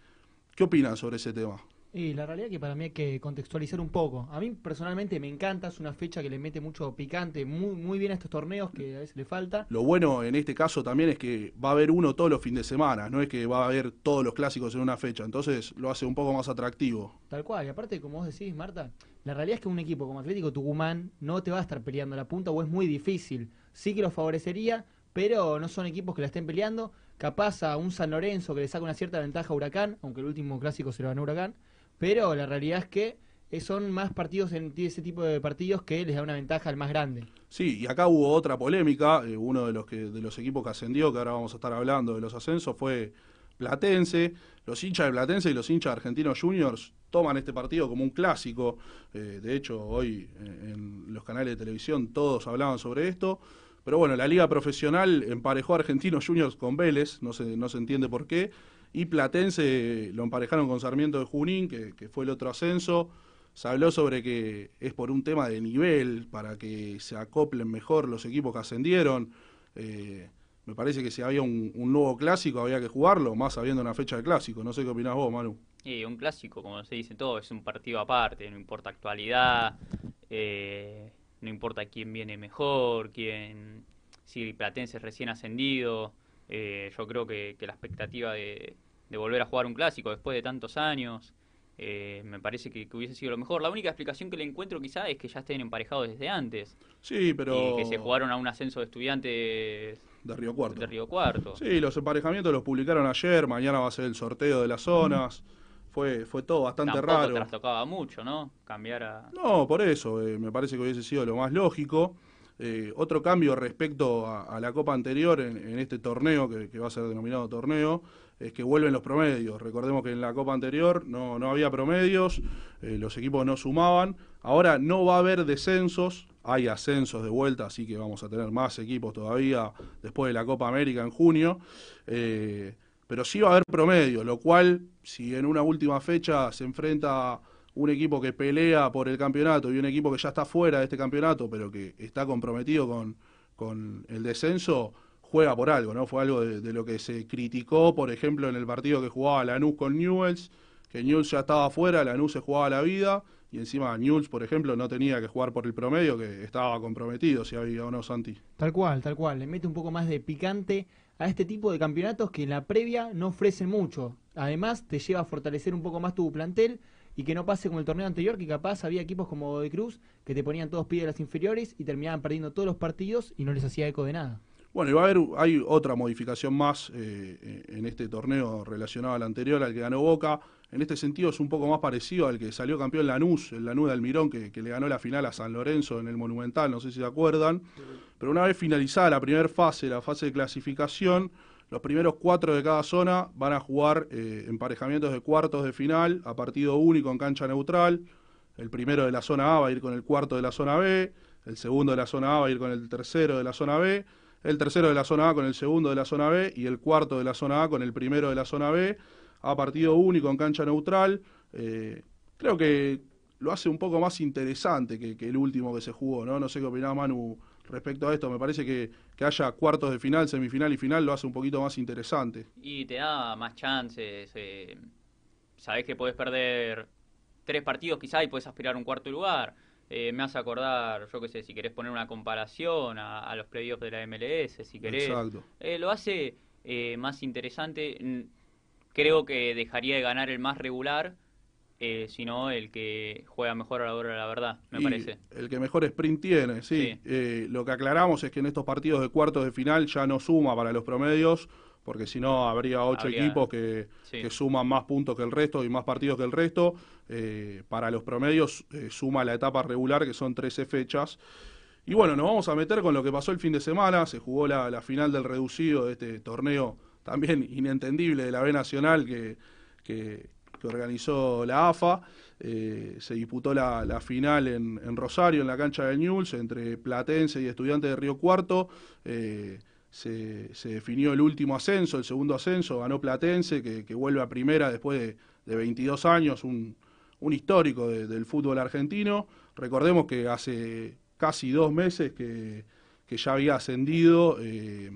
¿Qué opinan sobre ese tema? Y la realidad que para mí hay que contextualizar un poco. A mí personalmente me encanta, es una fecha que le mete mucho picante, muy, muy bien a estos torneos que a veces le falta. Lo bueno en este caso también es que va a haber uno todos los fines de semana, no es que va a haber todos los clásicos en una fecha, entonces lo hace un poco más atractivo. Tal cual, y aparte, como vos decís, Marta, la realidad es que un equipo como Atlético Tucumán no te va a estar peleando la punta o es muy difícil. Sí que lo favorecería, pero no son equipos que la estén peleando. Capaz a un San Lorenzo que le saca una cierta ventaja a Huracán, aunque el último clásico se lo ganó Huracán, pero la realidad es que eh, son más partidos en ese tipo de partidos que les da una ventaja al más grande. Sí, y acá hubo otra polémica, eh, uno de los que de los equipos que ascendió, que ahora vamos a estar hablando de los ascensos, fue Platense. Los hinchas de Platense y los hinchas de Argentinos Juniors toman este partido como un clásico. Eh, de hecho, hoy eh, en los canales de televisión todos hablaban sobre esto. Pero bueno, la liga profesional emparejó a Argentinos Juniors con Vélez, no se, no se entiende por qué. Y Platense lo emparejaron con Sarmiento de Junín, que, fue el otro ascenso. Se habló sobre que es por un tema de nivel, para que se acoplen mejor los equipos que ascendieron. Eh, me parece que si había un, un nuevo clásico había que jugarlo, más habiendo una fecha de clásico. No sé qué opinás vos, Manu. Y un clásico, como se dice todo, es un partido aparte, no importa actualidad, eh, no importa quién viene mejor, quién, si Platense es recién ascendido. Eh, yo creo que, que la expectativa de, de volver a jugar un clásico después de tantos años, eh, me parece que, que hubiese sido lo mejor. La única explicación que le encuentro quizá es que ya estén emparejados desde antes. Sí, pero... Y que se jugaron a un ascenso de estudiantes De Río Cuarto. de Río Cuarto. Sí, los emparejamientos los publicaron ayer, mañana va a ser el sorteo de las zonas. Fue, fue todo bastante Tampoco raro. trastocaba mucho, ¿no? Cambiar a... No, por eso, eh, me parece que hubiese sido lo más lógico. Eh, otro cambio respecto a, la Copa anterior en, este torneo, que, va a ser denominado torneo, es que vuelven los promedios. Recordemos que en la Copa anterior no, no había promedios, eh, los equipos no sumaban. Ahora no va a haber descensos, hay ascensos de vuelta, así que vamos a tener más equipos todavía después de la Copa América en junio. Eh, pero sí va a haber promedio, lo cual, si en una última fecha se enfrenta un equipo que pelea por el campeonato y un equipo que ya está fuera de este campeonato, pero que está comprometido con, con el descenso, juega por algo, ¿no? Fue algo de, lo que se criticó, por ejemplo, en el partido que jugaba Lanús con Newells, que Newells ya estaba fuera, Lanús se jugaba la vida, y encima Newells, por ejemplo, no tenía que jugar por el promedio, que estaba comprometido, si había o no, Santi. Tal cual, tal cual. Le mete un poco más de picante a este tipo de campeonatos que en la previa no ofrecen mucho. Además, te lleva a fortalecer un poco más tu plantel y que no pase como el torneo anterior, que capaz había equipos como de Cruz que te ponían todos las inferiores y terminaban perdiendo todos los partidos y no les hacía eco de nada. Bueno, y va a haber, hay otra modificación más eh, en este torneo relacionado al anterior, al que ganó Boca. En este sentido es un poco más parecido al que salió campeón Lanús, el Lanús de Almirón, que, que le ganó la final a San Lorenzo en el Monumental, no sé si se acuerdan. Pero una vez finalizada la primera fase, la fase de clasificación, los primeros cuatro de cada zona van a jugar eh, emparejamientos de cuartos de final a partido único en cancha neutral. El primero de la zona A va a ir con el cuarto de la zona B, el segundo de la zona A va a ir con el tercero de la zona B, el tercero de la zona A con el segundo de la zona B y el cuarto de la zona A con el primero de la zona B a partido único en cancha neutral. Eh, creo que lo hace un poco más interesante que, el último que se jugó, ¿no? No sé qué opinaba Manu respecto a esto. Me parece que, que haya cuartos de final, semifinal y final lo hace un poquito más interesante. Y te da más chances. Eh, sabés que podés perder tres partidos quizá y podés aspirar a un cuarto lugar. Eh, me hace acordar, yo qué sé, si querés poner una comparación a, a los playoffs de la MLS, si querés. Exacto. Eh, lo hace eh, más interesante. Creo que dejaría de ganar el más regular, eh, sino el que juega mejor a la hora de la verdad, me Y parece. El que mejor sprint tiene, sí. Sí. Eh, lo que aclaramos es que en estos partidos de cuartos de final ya no suma para los promedios, porque si no habría ocho Habría- equipos que, sí. que suman más puntos que el resto y más partidos que el resto. Eh, para los promedios eh, suma la etapa regular, que son 13 fechas. Y bueno, nos vamos a meter con lo que pasó el fin de semana. Se jugó la, la final del reducido de este torneo también inentendible de la B Nacional que, que- organizó la AFA. Eh, se disputó la, final en, Rosario, en la cancha de Newell's, entre Platense y Estudiantes de Río Cuarto. Eh, se, definió el último ascenso, el segundo ascenso, ganó Platense, que, vuelve a primera después de, de 22 años, un, histórico de- del fútbol argentino. Recordemos que hace casi dos meses que, ya había ascendido eh,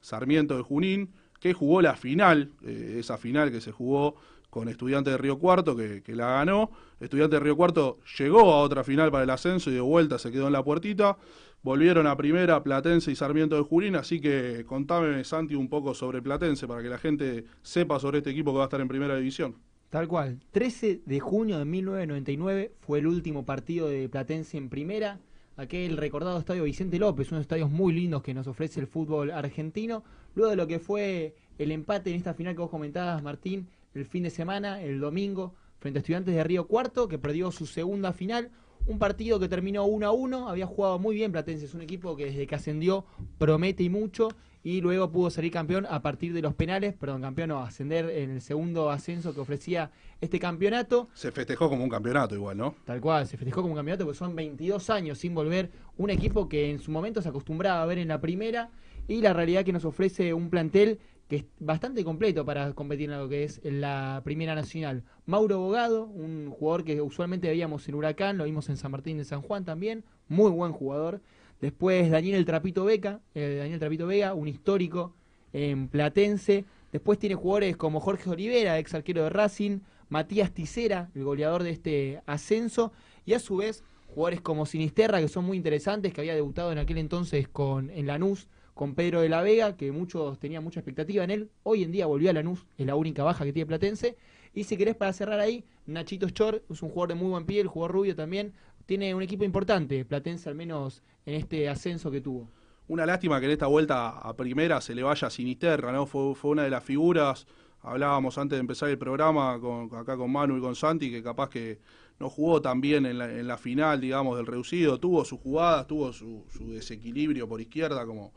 Sarmiento de Junín, que jugó la final, esa final que se jugó con Estudiantes de Río Cuarto, que, que la ganó. Estudiantes de Río Cuarto llegó a otra final para el ascenso y de vuelta se quedó en la puertita. Volvieron a primera Platense y Sarmiento de Junín, así que contame, Santi, un poco sobre Platense para que la gente sepa sobre este equipo que va a estar en primera división. Tal cual. 13 de junio de 1999 fue el último partido de Platense en primera. Aquel recordado estadio Vicente López, unos estadios muy lindos que nos ofrece el fútbol argentino. Luego de lo que fue el empate en esta final que vos comentabas, Martín, el fin de semana, el domingo, frente a Estudiantes de Río Cuarto, que perdió su segunda final. Un partido que terminó 1 a 1. Había jugado muy bien Platense. Es un equipo que desde que ascendió promete y mucho. Y luego pudo salir campeón a partir de los penales. Perdón, campeón o ascender en el segundo ascenso que ofrecía este campeonato. Se festejó como un campeonato igual, ¿no? Tal cual, se festejó como un campeonato porque son 22 años sin volver un equipo que en su momento se acostumbraba a ver en la primera y la realidad que nos ofrece un plantel que es bastante completo para competir en lo que es la primera nacional. Mauro Bogado, un jugador que usualmente veíamos en Huracán, lo vimos en San Martín de San Juan también, muy buen jugador. Después Daniel El Trapito Beca, eh, Daniel Trapito Vega, un histórico en Platense. Después tiene jugadores como Jorge Olivera, ex arquero de Racing, Matías Ticera, el goleador de este ascenso, y a su vez jugadores como Sinisterra, que son muy interesantes, que había debutado en aquel entonces con en Lanús, con Pedro de la Vega, que muchos tenían mucha expectativa en él. Hoy en día volvió a Lanús, es la única baja que tiene Platense. Y si querés para cerrar ahí, Nachito Chor es un jugador de muy buen pie, el jugador rubio también. Tiene un equipo importante, Platense al menos en este ascenso que tuvo. Una lástima que en esta vuelta a primera se le vaya a Sinisterra, ¿no? Fue, fue una de las figuras. Hablábamos antes de empezar el programa con, acá con Manu y con Santi, que capaz que no jugó tan bien en la, en la final, digamos, del reducido. Tuvo sus jugadas, tuvo su, su desequilibrio por izquierda, como,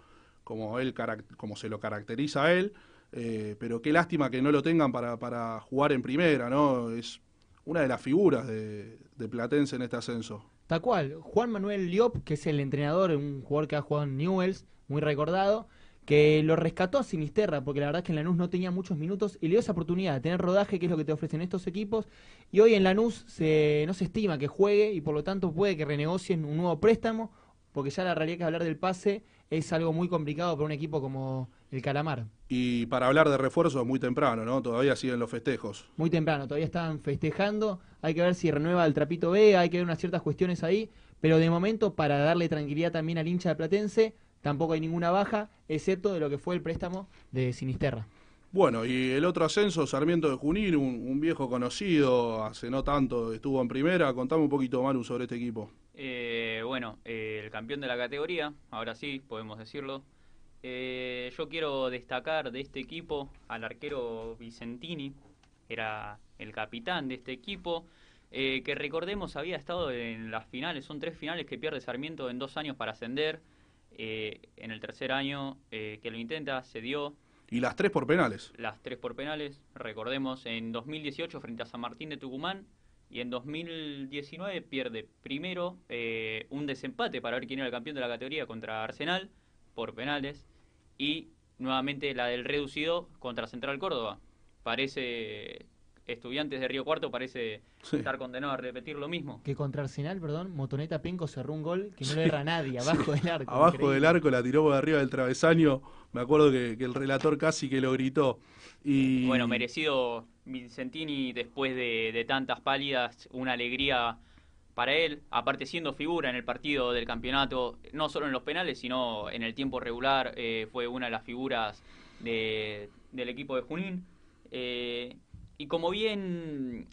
como, él, como se lo caracteriza a él. Eh, pero qué lástima que no lo tengan para, para jugar en primera, ¿no? Es una de las figuras de, de Platense en este ascenso. Tal cual, Juan Manuel Liop, que es el entrenador, un jugador que ha jugado en Newells, muy recordado, que lo rescató a Sinisterra, porque la verdad es que en Lanús no tenía muchos minutos y le dio esa oportunidad de tener rodaje, que es lo que te ofrecen estos equipos. Y hoy en Lanús se, no se estima que juegue y por lo tanto puede que renegocien un nuevo préstamo, porque ya la realidad que hablar del pase es algo muy complicado para un equipo como el Calamar. Y para hablar de refuerzos muy temprano, ¿no? Todavía siguen los festejos. Muy temprano, todavía están festejando. Hay que ver si renueva el Trapito B, hay que ver unas ciertas cuestiones ahí. Pero de momento, para darle tranquilidad también al hincha de Platense, tampoco hay ninguna baja, excepto de lo que fue el préstamo de Sinisterra. Bueno, y el otro ascenso, Sarmiento de Junín, un, un viejo conocido, hace no tanto estuvo en primera. Contame un poquito, Manu, sobre este equipo. Eh, bueno, eh, el campeón de la categoría, ahora sí, podemos decirlo. Eh, yo quiero destacar de este equipo al arquero Vicentini, era el capitán de este equipo, eh, que recordemos había estado en las finales, son tres finales que pierde Sarmiento en dos años para ascender. En el tercer año que lo intenta, se dio Y las tres por penales. las tres por penales, recordemos, en 2018 frente a San Martín de Tucumán y en 2019 pierde primero eh, un desempate para ver quién era el campeón de la categoría contra Arsenal por penales y nuevamente la del reducido contra Central Córdoba. Parece, estudiantes de Río Cuarto parece Sí. estar condenado a repetir lo mismo. Que contra Arsenal, perdón, Motoneta Penco cerró un gol que no le erra a nadie, abajo del arco. Abajo increíble. del arco la tiró por arriba del travesaño. Me acuerdo que, que el relator casi que lo gritó. Y Bueno, merecido Vicentini después de, tantas pálidas, una alegría para él, aparte siendo figura en el partido del campeonato, no solo en los penales, sino en el tiempo regular, eh, fue una de las figuras de- del equipo de Junín. Eh, y como bien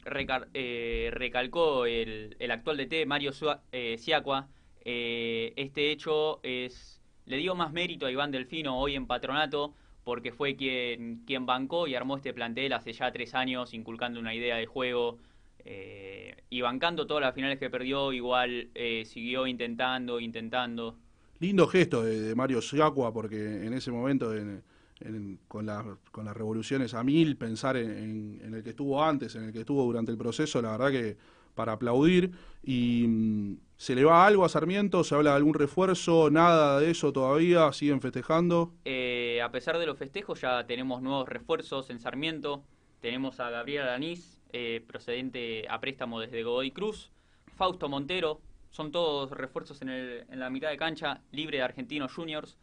eh, recalcó el, el actual DT Mario Sua- Siacua, este hecho es le dio más mérito a Iván Delfino hoy en patronato porque fue quien, quien bancó y armó este plantel hace ya tres años, inculcando una idea de juego eh, y bancando todas las finales que perdió, igual eh, siguió intentando, intentando. Lindo gesto de, Mario Siacua, porque en ese momento, en- en- con, la- con las revoluciones a mil, pensar en, en- en el que estuvo antes, en el que estuvo durante el proceso, la verdad que para aplaudir. Y mm, se le va algo a Sarmiento, se habla de algún refuerzo, nada de eso todavía, siguen festejando. Eh, a pesar de los festejos, ya tenemos nuevos refuerzos en Sarmiento. Tenemos a Gabriel Alanís, eh, procedente a préstamo desde Godoy Cruz. Fausto Montero, son todos refuerzos en, el- en la mitad de cancha, libre de Argentinos Juniors.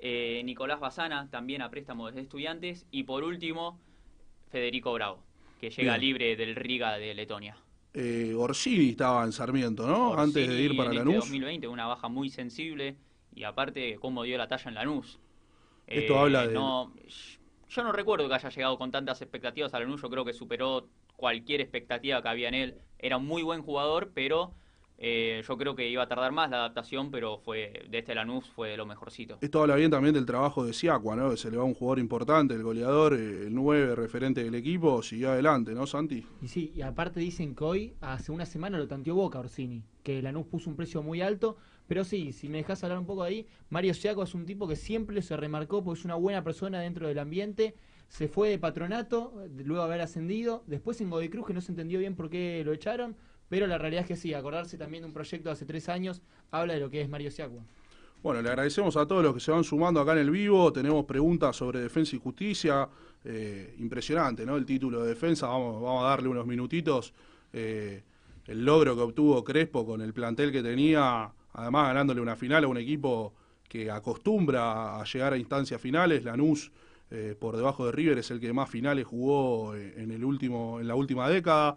Eh, Nicolás Bazana, también a préstamo desde Estudiantes. Y por último, Federico Bravo, que llega Bien. libre del Riga de Letonia. Eh, Orsini estaba en Sarmiento, ¿no? Antes de ir para en Lanús. Este 2020, una baja muy sensible y aparte cómo dio la talla en Lanús. Esto habla de- no- yo no recuerdo que haya llegado con tantas expectativas a Lanús, yo creo que superó cualquier expectativa que había en él. Era un muy buen jugador, pero eh, yo creo que iba a tardar más la adaptación, pero fue de este Lanús fue de lo mejorcito. Esto habla bien también del trabajo de Siacua, ¿no? Se le va un jugador importante, el goleador, eh, el 9 referente del equipo, siguió adelante, ¿no, Santi? Y sí, y aparte dicen que hoy, hace una semana, lo tanteó Boca Orsini, que Lanús puso un precio muy alto, pero sí, si me dejas hablar un poco ahí, Mario Siaco es un tipo que siempre se remarcó porque es una buena persona dentro del ambiente, se fue de patronato, luego de haber ascendido, después en Godoy Cruz, que no se entendió bien por qué lo echaron, pero la realidad es que sí, acordarse también de un proyecto de hace tres años, habla de lo que es Mario Siaco. Bueno, le agradecemos a todos los que se van sumando acá en el vivo. Tenemos preguntas sobre defensa y justicia. Eh, impresionante, ¿no? El título de defensa. Vamos, vamos a darle unos minutitos. Eh, el logro que obtuvo Crespo con el plantel que tenía, además ganándole una final a un equipo que acostumbra a llegar a instancias finales. Lanús, eh, por debajo de River, es el que más finales jugó en, el último, en la última década.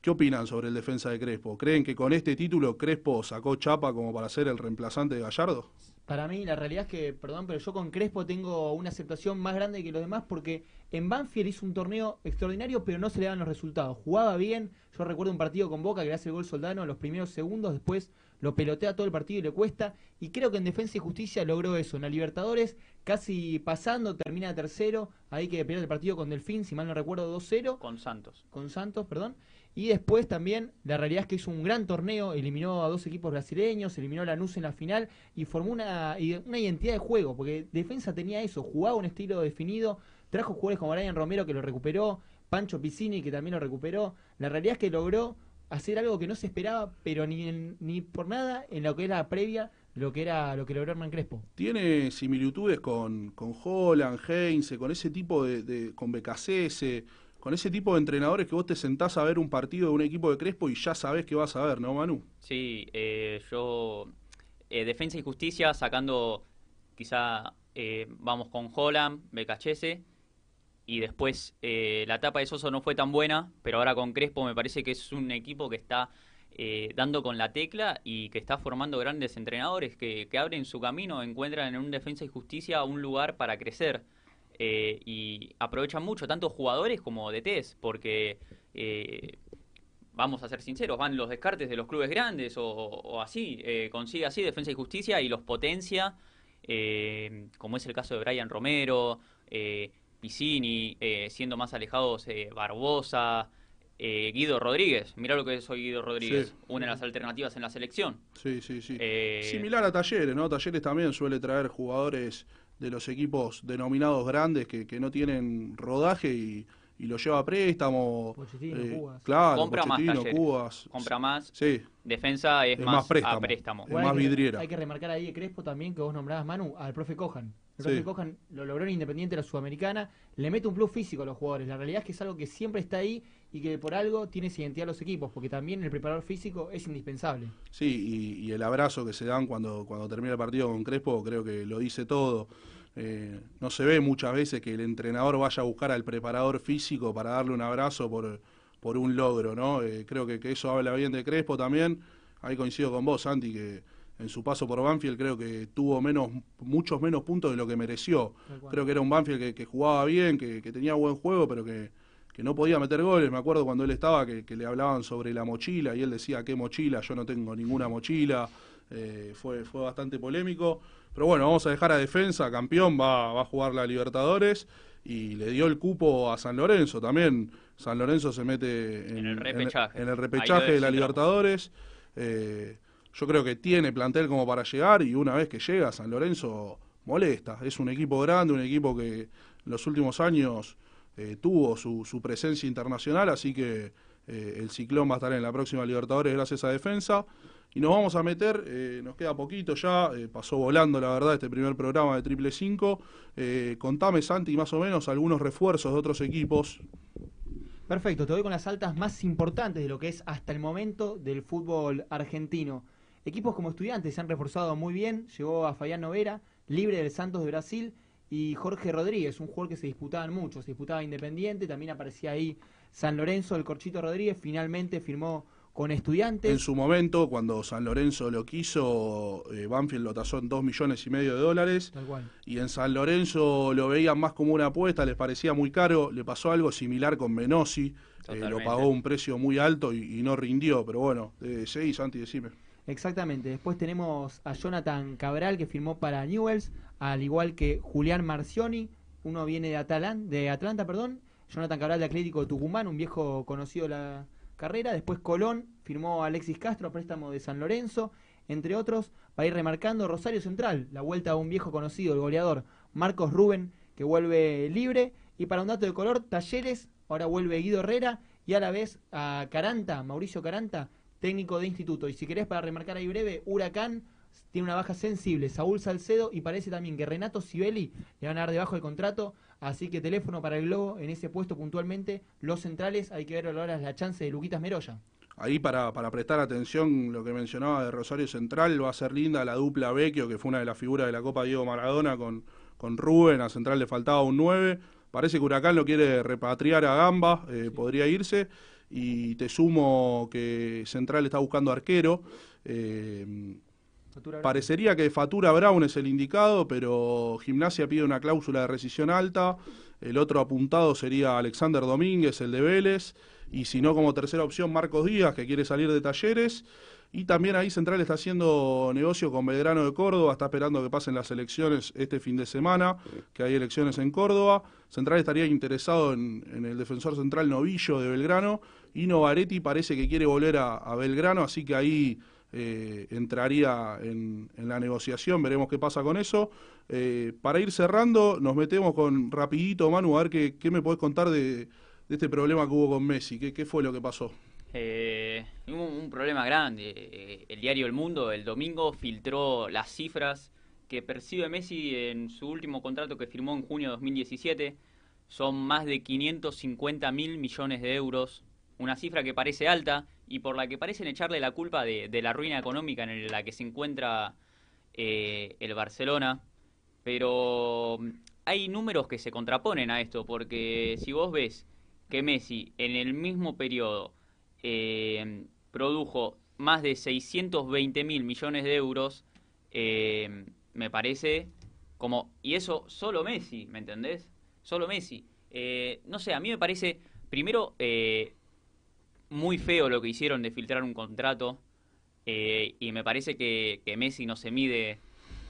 ¿Qué opinan sobre el defensa de Crespo? ¿Creen que con este título Crespo sacó chapa como para ser el reemplazante de Gallardo? Para mí, la realidad es que, perdón, pero yo con Crespo tengo una aceptación más grande que los demás porque en Banfield hizo un torneo extraordinario, pero no se le dan los resultados. Jugaba bien, yo recuerdo un partido con Boca que le hace el gol Soldano en los primeros segundos, después lo pelotea todo el partido y le cuesta. Y creo que en Defensa y Justicia logró eso. En la Libertadores, casi pasando, termina tercero, ahí que pierde el partido con Delfín, si mal no recuerdo, 2-0 Con Santos. con Santos, perdón. Y después también, la realidad es que hizo un gran torneo, eliminó a dos equipos brasileños, eliminó a Lanús en la final y formó una, una identidad de juego, porque defensa tenía eso, jugaba un estilo definido, trajo jugadores como Brian Romero que lo recuperó, Pancho Piccini que también lo recuperó. La realidad es que logró hacer algo que no se esperaba, pero ni, en- ni por nada en lo que era previa, lo que era lo que logró Hernán Crespo. ¿Tiene similitudes con, con Holland, Heinze, con ese tipo de, de- con BKCS, con ese tipo de entrenadores que vos te sentás a ver un partido de un equipo de Crespo y ya sabés que vas a ver, ¿no, Manu? Sí, eh, yo. eh, defensa y justicia, sacando. Quizá eh, vamos con Holland, Becachese. Y después eh, la etapa de Soso no fue tan buena, pero ahora con Crespo me parece que es un equipo que está eh, dando con la tecla y que está formando grandes entrenadores que, que abren su camino, encuentran en un defensa y justicia un lugar para crecer. Eh, y aprovechan mucho, tanto jugadores como DTs, porque eh, vamos a ser sinceros, van los descartes de los clubes grandes o, o así, eh, consigue así Defensa y Justicia y los potencia, eh, como es el caso de Brian Romero, eh, Piscini, eh, siendo más alejados Barbosa, Guido Rodríguez, mirá lo que es hoy Guido Rodríguez, Sí. una de las alternativas en la selección. Sí, sí, sí. Similar a Talleres, ¿no? Talleres también suele traer jugadores de los equipos denominados grandes que, que no tienen rodaje y, y lo lleva a préstamo. Pochettino, Eh, Cubas. Claro, Compra más Talleres. Cubas. compra más, Sí, defensa es, Es más, más préstamo. a préstamo. Es más hay que- vidriera. Hay que remarcar ahí de Crespo también, que vos nombrabas Manu, al profe Cojan. El Sí. profe Cojan lo logró en Independiente de la Sudamericana, le mete un plus físico a los jugadores. La realidad es que es algo que siempre está ahí y que por algo tiene esa identidad a los equipos, porque también el preparador físico es indispensable. Sí, y, y el abrazo que se dan cuando, cuando termina el partido con Crespo creo que lo dice todo. Eh, no se ve muchas veces que el entrenador vaya a buscar al preparador físico para darle un abrazo por, por un logro, ¿no? Eh, creo que, que eso habla bien de Crespo también. Ahí coincido con vos, Santi, que en su paso por Banfield creo que tuvo menos, muchos menos puntos de lo que mereció. Creo que era un Banfield que, que jugaba bien, que, que tenía buen juego, pero que, que no podía meter goles. Me acuerdo cuando él estaba que, que le hablaban sobre la mochila y él decía, ¿qué mochila? Yo no tengo ninguna mochila. Eh, fue, fue bastante polémico. Pero bueno, vamos a dejar a defensa, campeón, va, va a jugar la Libertadores y le dio el cupo a San Lorenzo también. San Lorenzo se mete en, En el repechaje. en el Ahí lo repechaje de la. Libertadores. Eh, yo creo que tiene plantel como para llegar y una vez que llega San Lorenzo molesta. Es un equipo grande, un equipo que en los últimos años eh, tuvo su, presencia internacional, así que eh, el Ciclón va a estar en la próxima Libertadores gracias a defensa. Y nos vamos a meter, eh, nos queda poquito ya, pasó volando la verdad este primer programa de Triple 5. Eh, contame, Santi, más o menos algunos refuerzos de otros equipos. Perfecto, te voy con las altas más importantes de lo que es hasta el momento del fútbol argentino. Equipos como estudiantes se han reforzado muy bien, llegó a Fabián Novera, libre del Santos de Brasil, y Jorge Rodríguez, un jugador que se disputaban mucho, se disputaba Independiente, también aparecía ahí San Lorenzo, el Corchito Rodríguez, finalmente firmó con estudiantes. En su momento, cuando San Lorenzo lo quiso, eh, Banfield lo tasó en 2 millones y medio de dólares. Tal cual. Y en San Lorenzo lo veían más como una apuesta, les parecía muy caro. Le pasó algo similar con Menossi. eh, lo pagó un precio muy alto y, y no rindió. Pero bueno, eh, Santi, decime. Exactamente. Después tenemos a Jonathan Cabral que firmó para Newells, al igual que Julián Marcioni, uno viene de, de Atlanta, perdón. Jonathan Cabral de Atlético de Tucumán, un viejo conocido de la carrera. Después Colón firmó a Alexis Castro a préstamo de San Lorenzo, entre otros. Para ir remarcando Rosario Central, la vuelta a un viejo conocido, el goleador Marcos Rubén, que vuelve libre. Y para un dato de color, Talleres, ahora vuelve Guido Herrera y a la vez a Caranta, Mauricio Caranta, técnico de instituto. Y si querés para remarcar ahí breve, Huracán tiene una baja sensible, Saúl Salcedo y parece también que Renato Sibeli le van a dar debajo del contrato, así que teléfono para el Globo en ese puesto puntualmente, los centrales, hay que ver ahora la chance de Luquitas Meroya. Ahí para, para prestar atención lo que mencionaba de Rosario Central, va a ser linda la dupla Vecchio, que fue una de las figuras de la Copa Diego Maradona con, con Rubén, a Central le faltaba un 9. Parece que Huracán lo quiere repatriar a Gamba, eh, podría irse. Y te sumo que Central está buscando arquero. Eh, Parecería que Fatura Brown es el indicado, pero Gimnasia pide una cláusula de rescisión alta. El otro apuntado sería Alexander Domínguez, el de Vélez. Y si no, como tercera opción, Marcos Díaz, que quiere salir de talleres. Y también ahí Central está haciendo negocio con Belgrano de Córdoba, está esperando que pasen las elecciones este fin de semana, que hay elecciones en Córdoba. Central estaría interesado en, en el defensor central Novillo de Belgrano y Novaretti parece que quiere volver a, Belgrano, así que ahí eh, entraría en, la negociación, veremos qué pasa con eso. Eh, para ir cerrando, nos metemos con rapidito, Manu, a ver qué, me podés contar de, este problema que hubo con Messi, qué, fue lo que pasó. Eh, hubo un problema grande. Eh, El diario El Mundo el domingo filtró las cifras que percibe Messi en su último contrato que firmó en junio de 2017. Son más de 550 mil millones de euros. Una cifra que parece alta y por la que parecen echarle la culpa de, de la ruina económica en la que se encuentra eh, el Barcelona. Pero mm, hay números que se contraponen a esto, porque si vos ves que Messi en el mismo periodo eh, produjo más de 620 mil millones de euros, eh, me parece como... Y eso solo Messi, ¿me entendés? Solo Messi. No sé, a mí me parece, primero, muy feo lo que hicieron de filtrar un contrato. eh, y me parece que, que Messi no se mide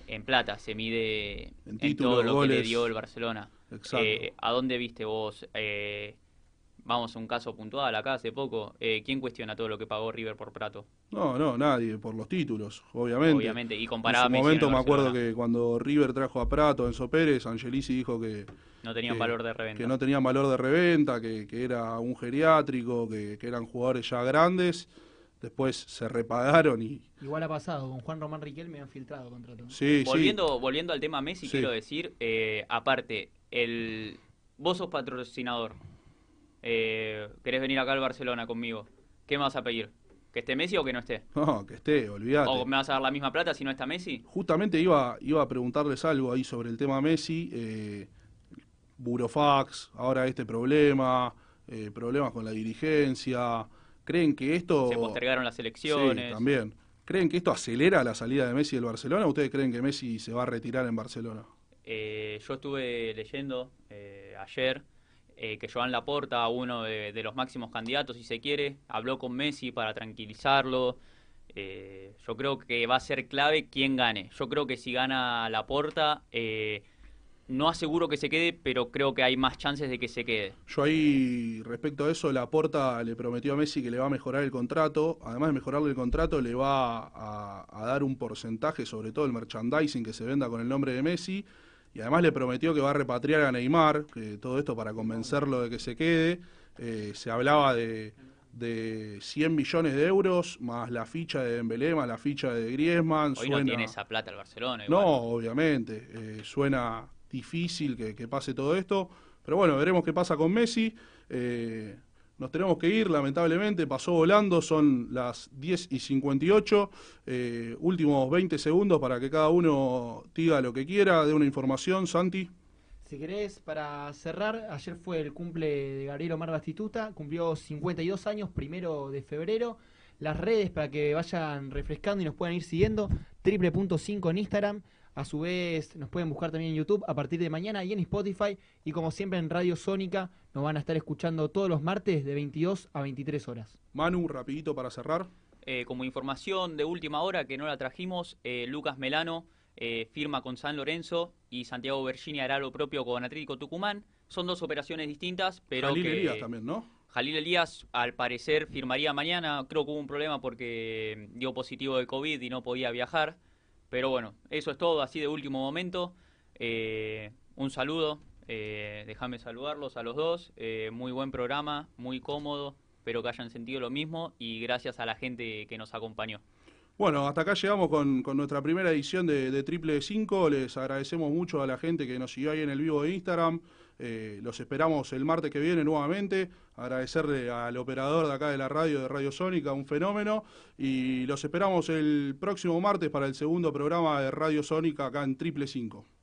en plata, se mide En todo lo que le dio el Barcelona. Exacto. Eh, ¿A dónde viste vos? eh, vamos a un caso puntual acá hace poco. eh, ¿Quién cuestiona todo lo que pagó River por Prato? No, no, nadie, por los títulos, obviamente. Obviamente, y En comparaba a su Messi en momento me acuerdo que cuando River trajo a Prato, Enzo Pérez, Angelici dijo que, No tenían que- valor de reventa. que no tenían valor de reventa, que, que era un geriátrico, que, que eran jugadores ya grandes. Después se repagaron y Igual ha pasado, con Juan Román Riquelme han filtrado contrato. sí, volviendo, volviendo al tema Messi, Sí. quiero decir, eh, aparte, el vos sos patrocinador. Eh, ¿Querés venir acá al Barcelona conmigo? ¿Qué me vas a pedir? ¿Que esté Messi o que no esté? No, que esté, olvídate. ¿O me vas a dar la misma plata si no está Messi? Justamente iba, iba a preguntarles algo ahí sobre el tema Messi. Eh, Burofax, ahora este problema, eh, problemas con la dirigencia. ¿Creen que esto... Se postergaron las elecciones. Sí, también. ¿Creen que esto acelera la salida de Messi del Barcelona o ustedes creen que Messi se va a retirar en Barcelona? Eh, yo estuve leyendo eh, ayer eh, que Joan Laporta, uno de, los máximos candidatos, si se quiere, habló con Messi para tranquilizarlo. Eh, yo creo que va a ser clave quién gane. Yo creo que si gana Laporta, eh, no aseguro que se quede, pero creo que hay más chances de que se quede. Yo ahí, respecto a eso, Laporta le prometió a Messi que le va a mejorar el contrato. Además de mejorarle el contrato, le va a dar un porcentaje, sobre todo el merchandising que se venda con el nombre de Messi. Y además le prometió que va a repatriar a Neymar, que todo esto para convencerlo de que se quede. Eh, se hablaba de, de 100 millones de euros, más la ficha de Dembélé, más la ficha de Griezmann. Hoy no tiene esa plata el Barcelona. No, igual. obviamente. eh, suena difícil que, que pase todo esto. Pero bueno, veremos qué pasa con Messi. Eh, nos tenemos que ir, lamentablemente. Pasó volando, son las 10 y 58. Eh, últimos 20 segundos para que cada uno diga lo que quiera, dé una información. Santi. Si querés, para cerrar, ayer fue el cumple de Gabriel Omar Bastituta, cumplió 52 años, primero de febrero. Las redes para que vayan refrescando y nos puedan ir siguiendo, triple.5 en Instagram. A su vez, nos pueden buscar también en YouTube a partir de mañana y en Spotify. Y como siempre en Radio Sónica, nos van a estar escuchando todos los martes de 22 a 23 horas. Manu, rapidito para cerrar. Eh, como información de última hora que no la trajimos, eh, Lucas Melano eh, firma con San Lorenzo y Santiago Bergini hará lo propio con Atlético Tucumán. Son dos operaciones distintas, pero Jalil que Elías también, ¿no? Jalil Elías al parecer firmaría mañana. Creo que hubo un problema porque dio positivo de COVID y no podía viajar. Pero bueno, eso es todo, así de último momento. Eh, un saludo, eh, déjame saludarlos a los dos. Eh, muy buen programa, muy cómodo. Espero que hayan sentido lo mismo y gracias a la gente que nos acompañó. Bueno, hasta acá llegamos con, con nuestra primera edición de, de Triple 5. Les agradecemos mucho a la gente que nos siguió ahí en el vivo de Instagram. Eh, los esperamos el martes que viene nuevamente. Agradecerle al operador de acá de la radio, de Radio Sónica, un fenómeno. Y los esperamos el próximo martes para el segundo programa de Radio Sónica acá en Triple 5.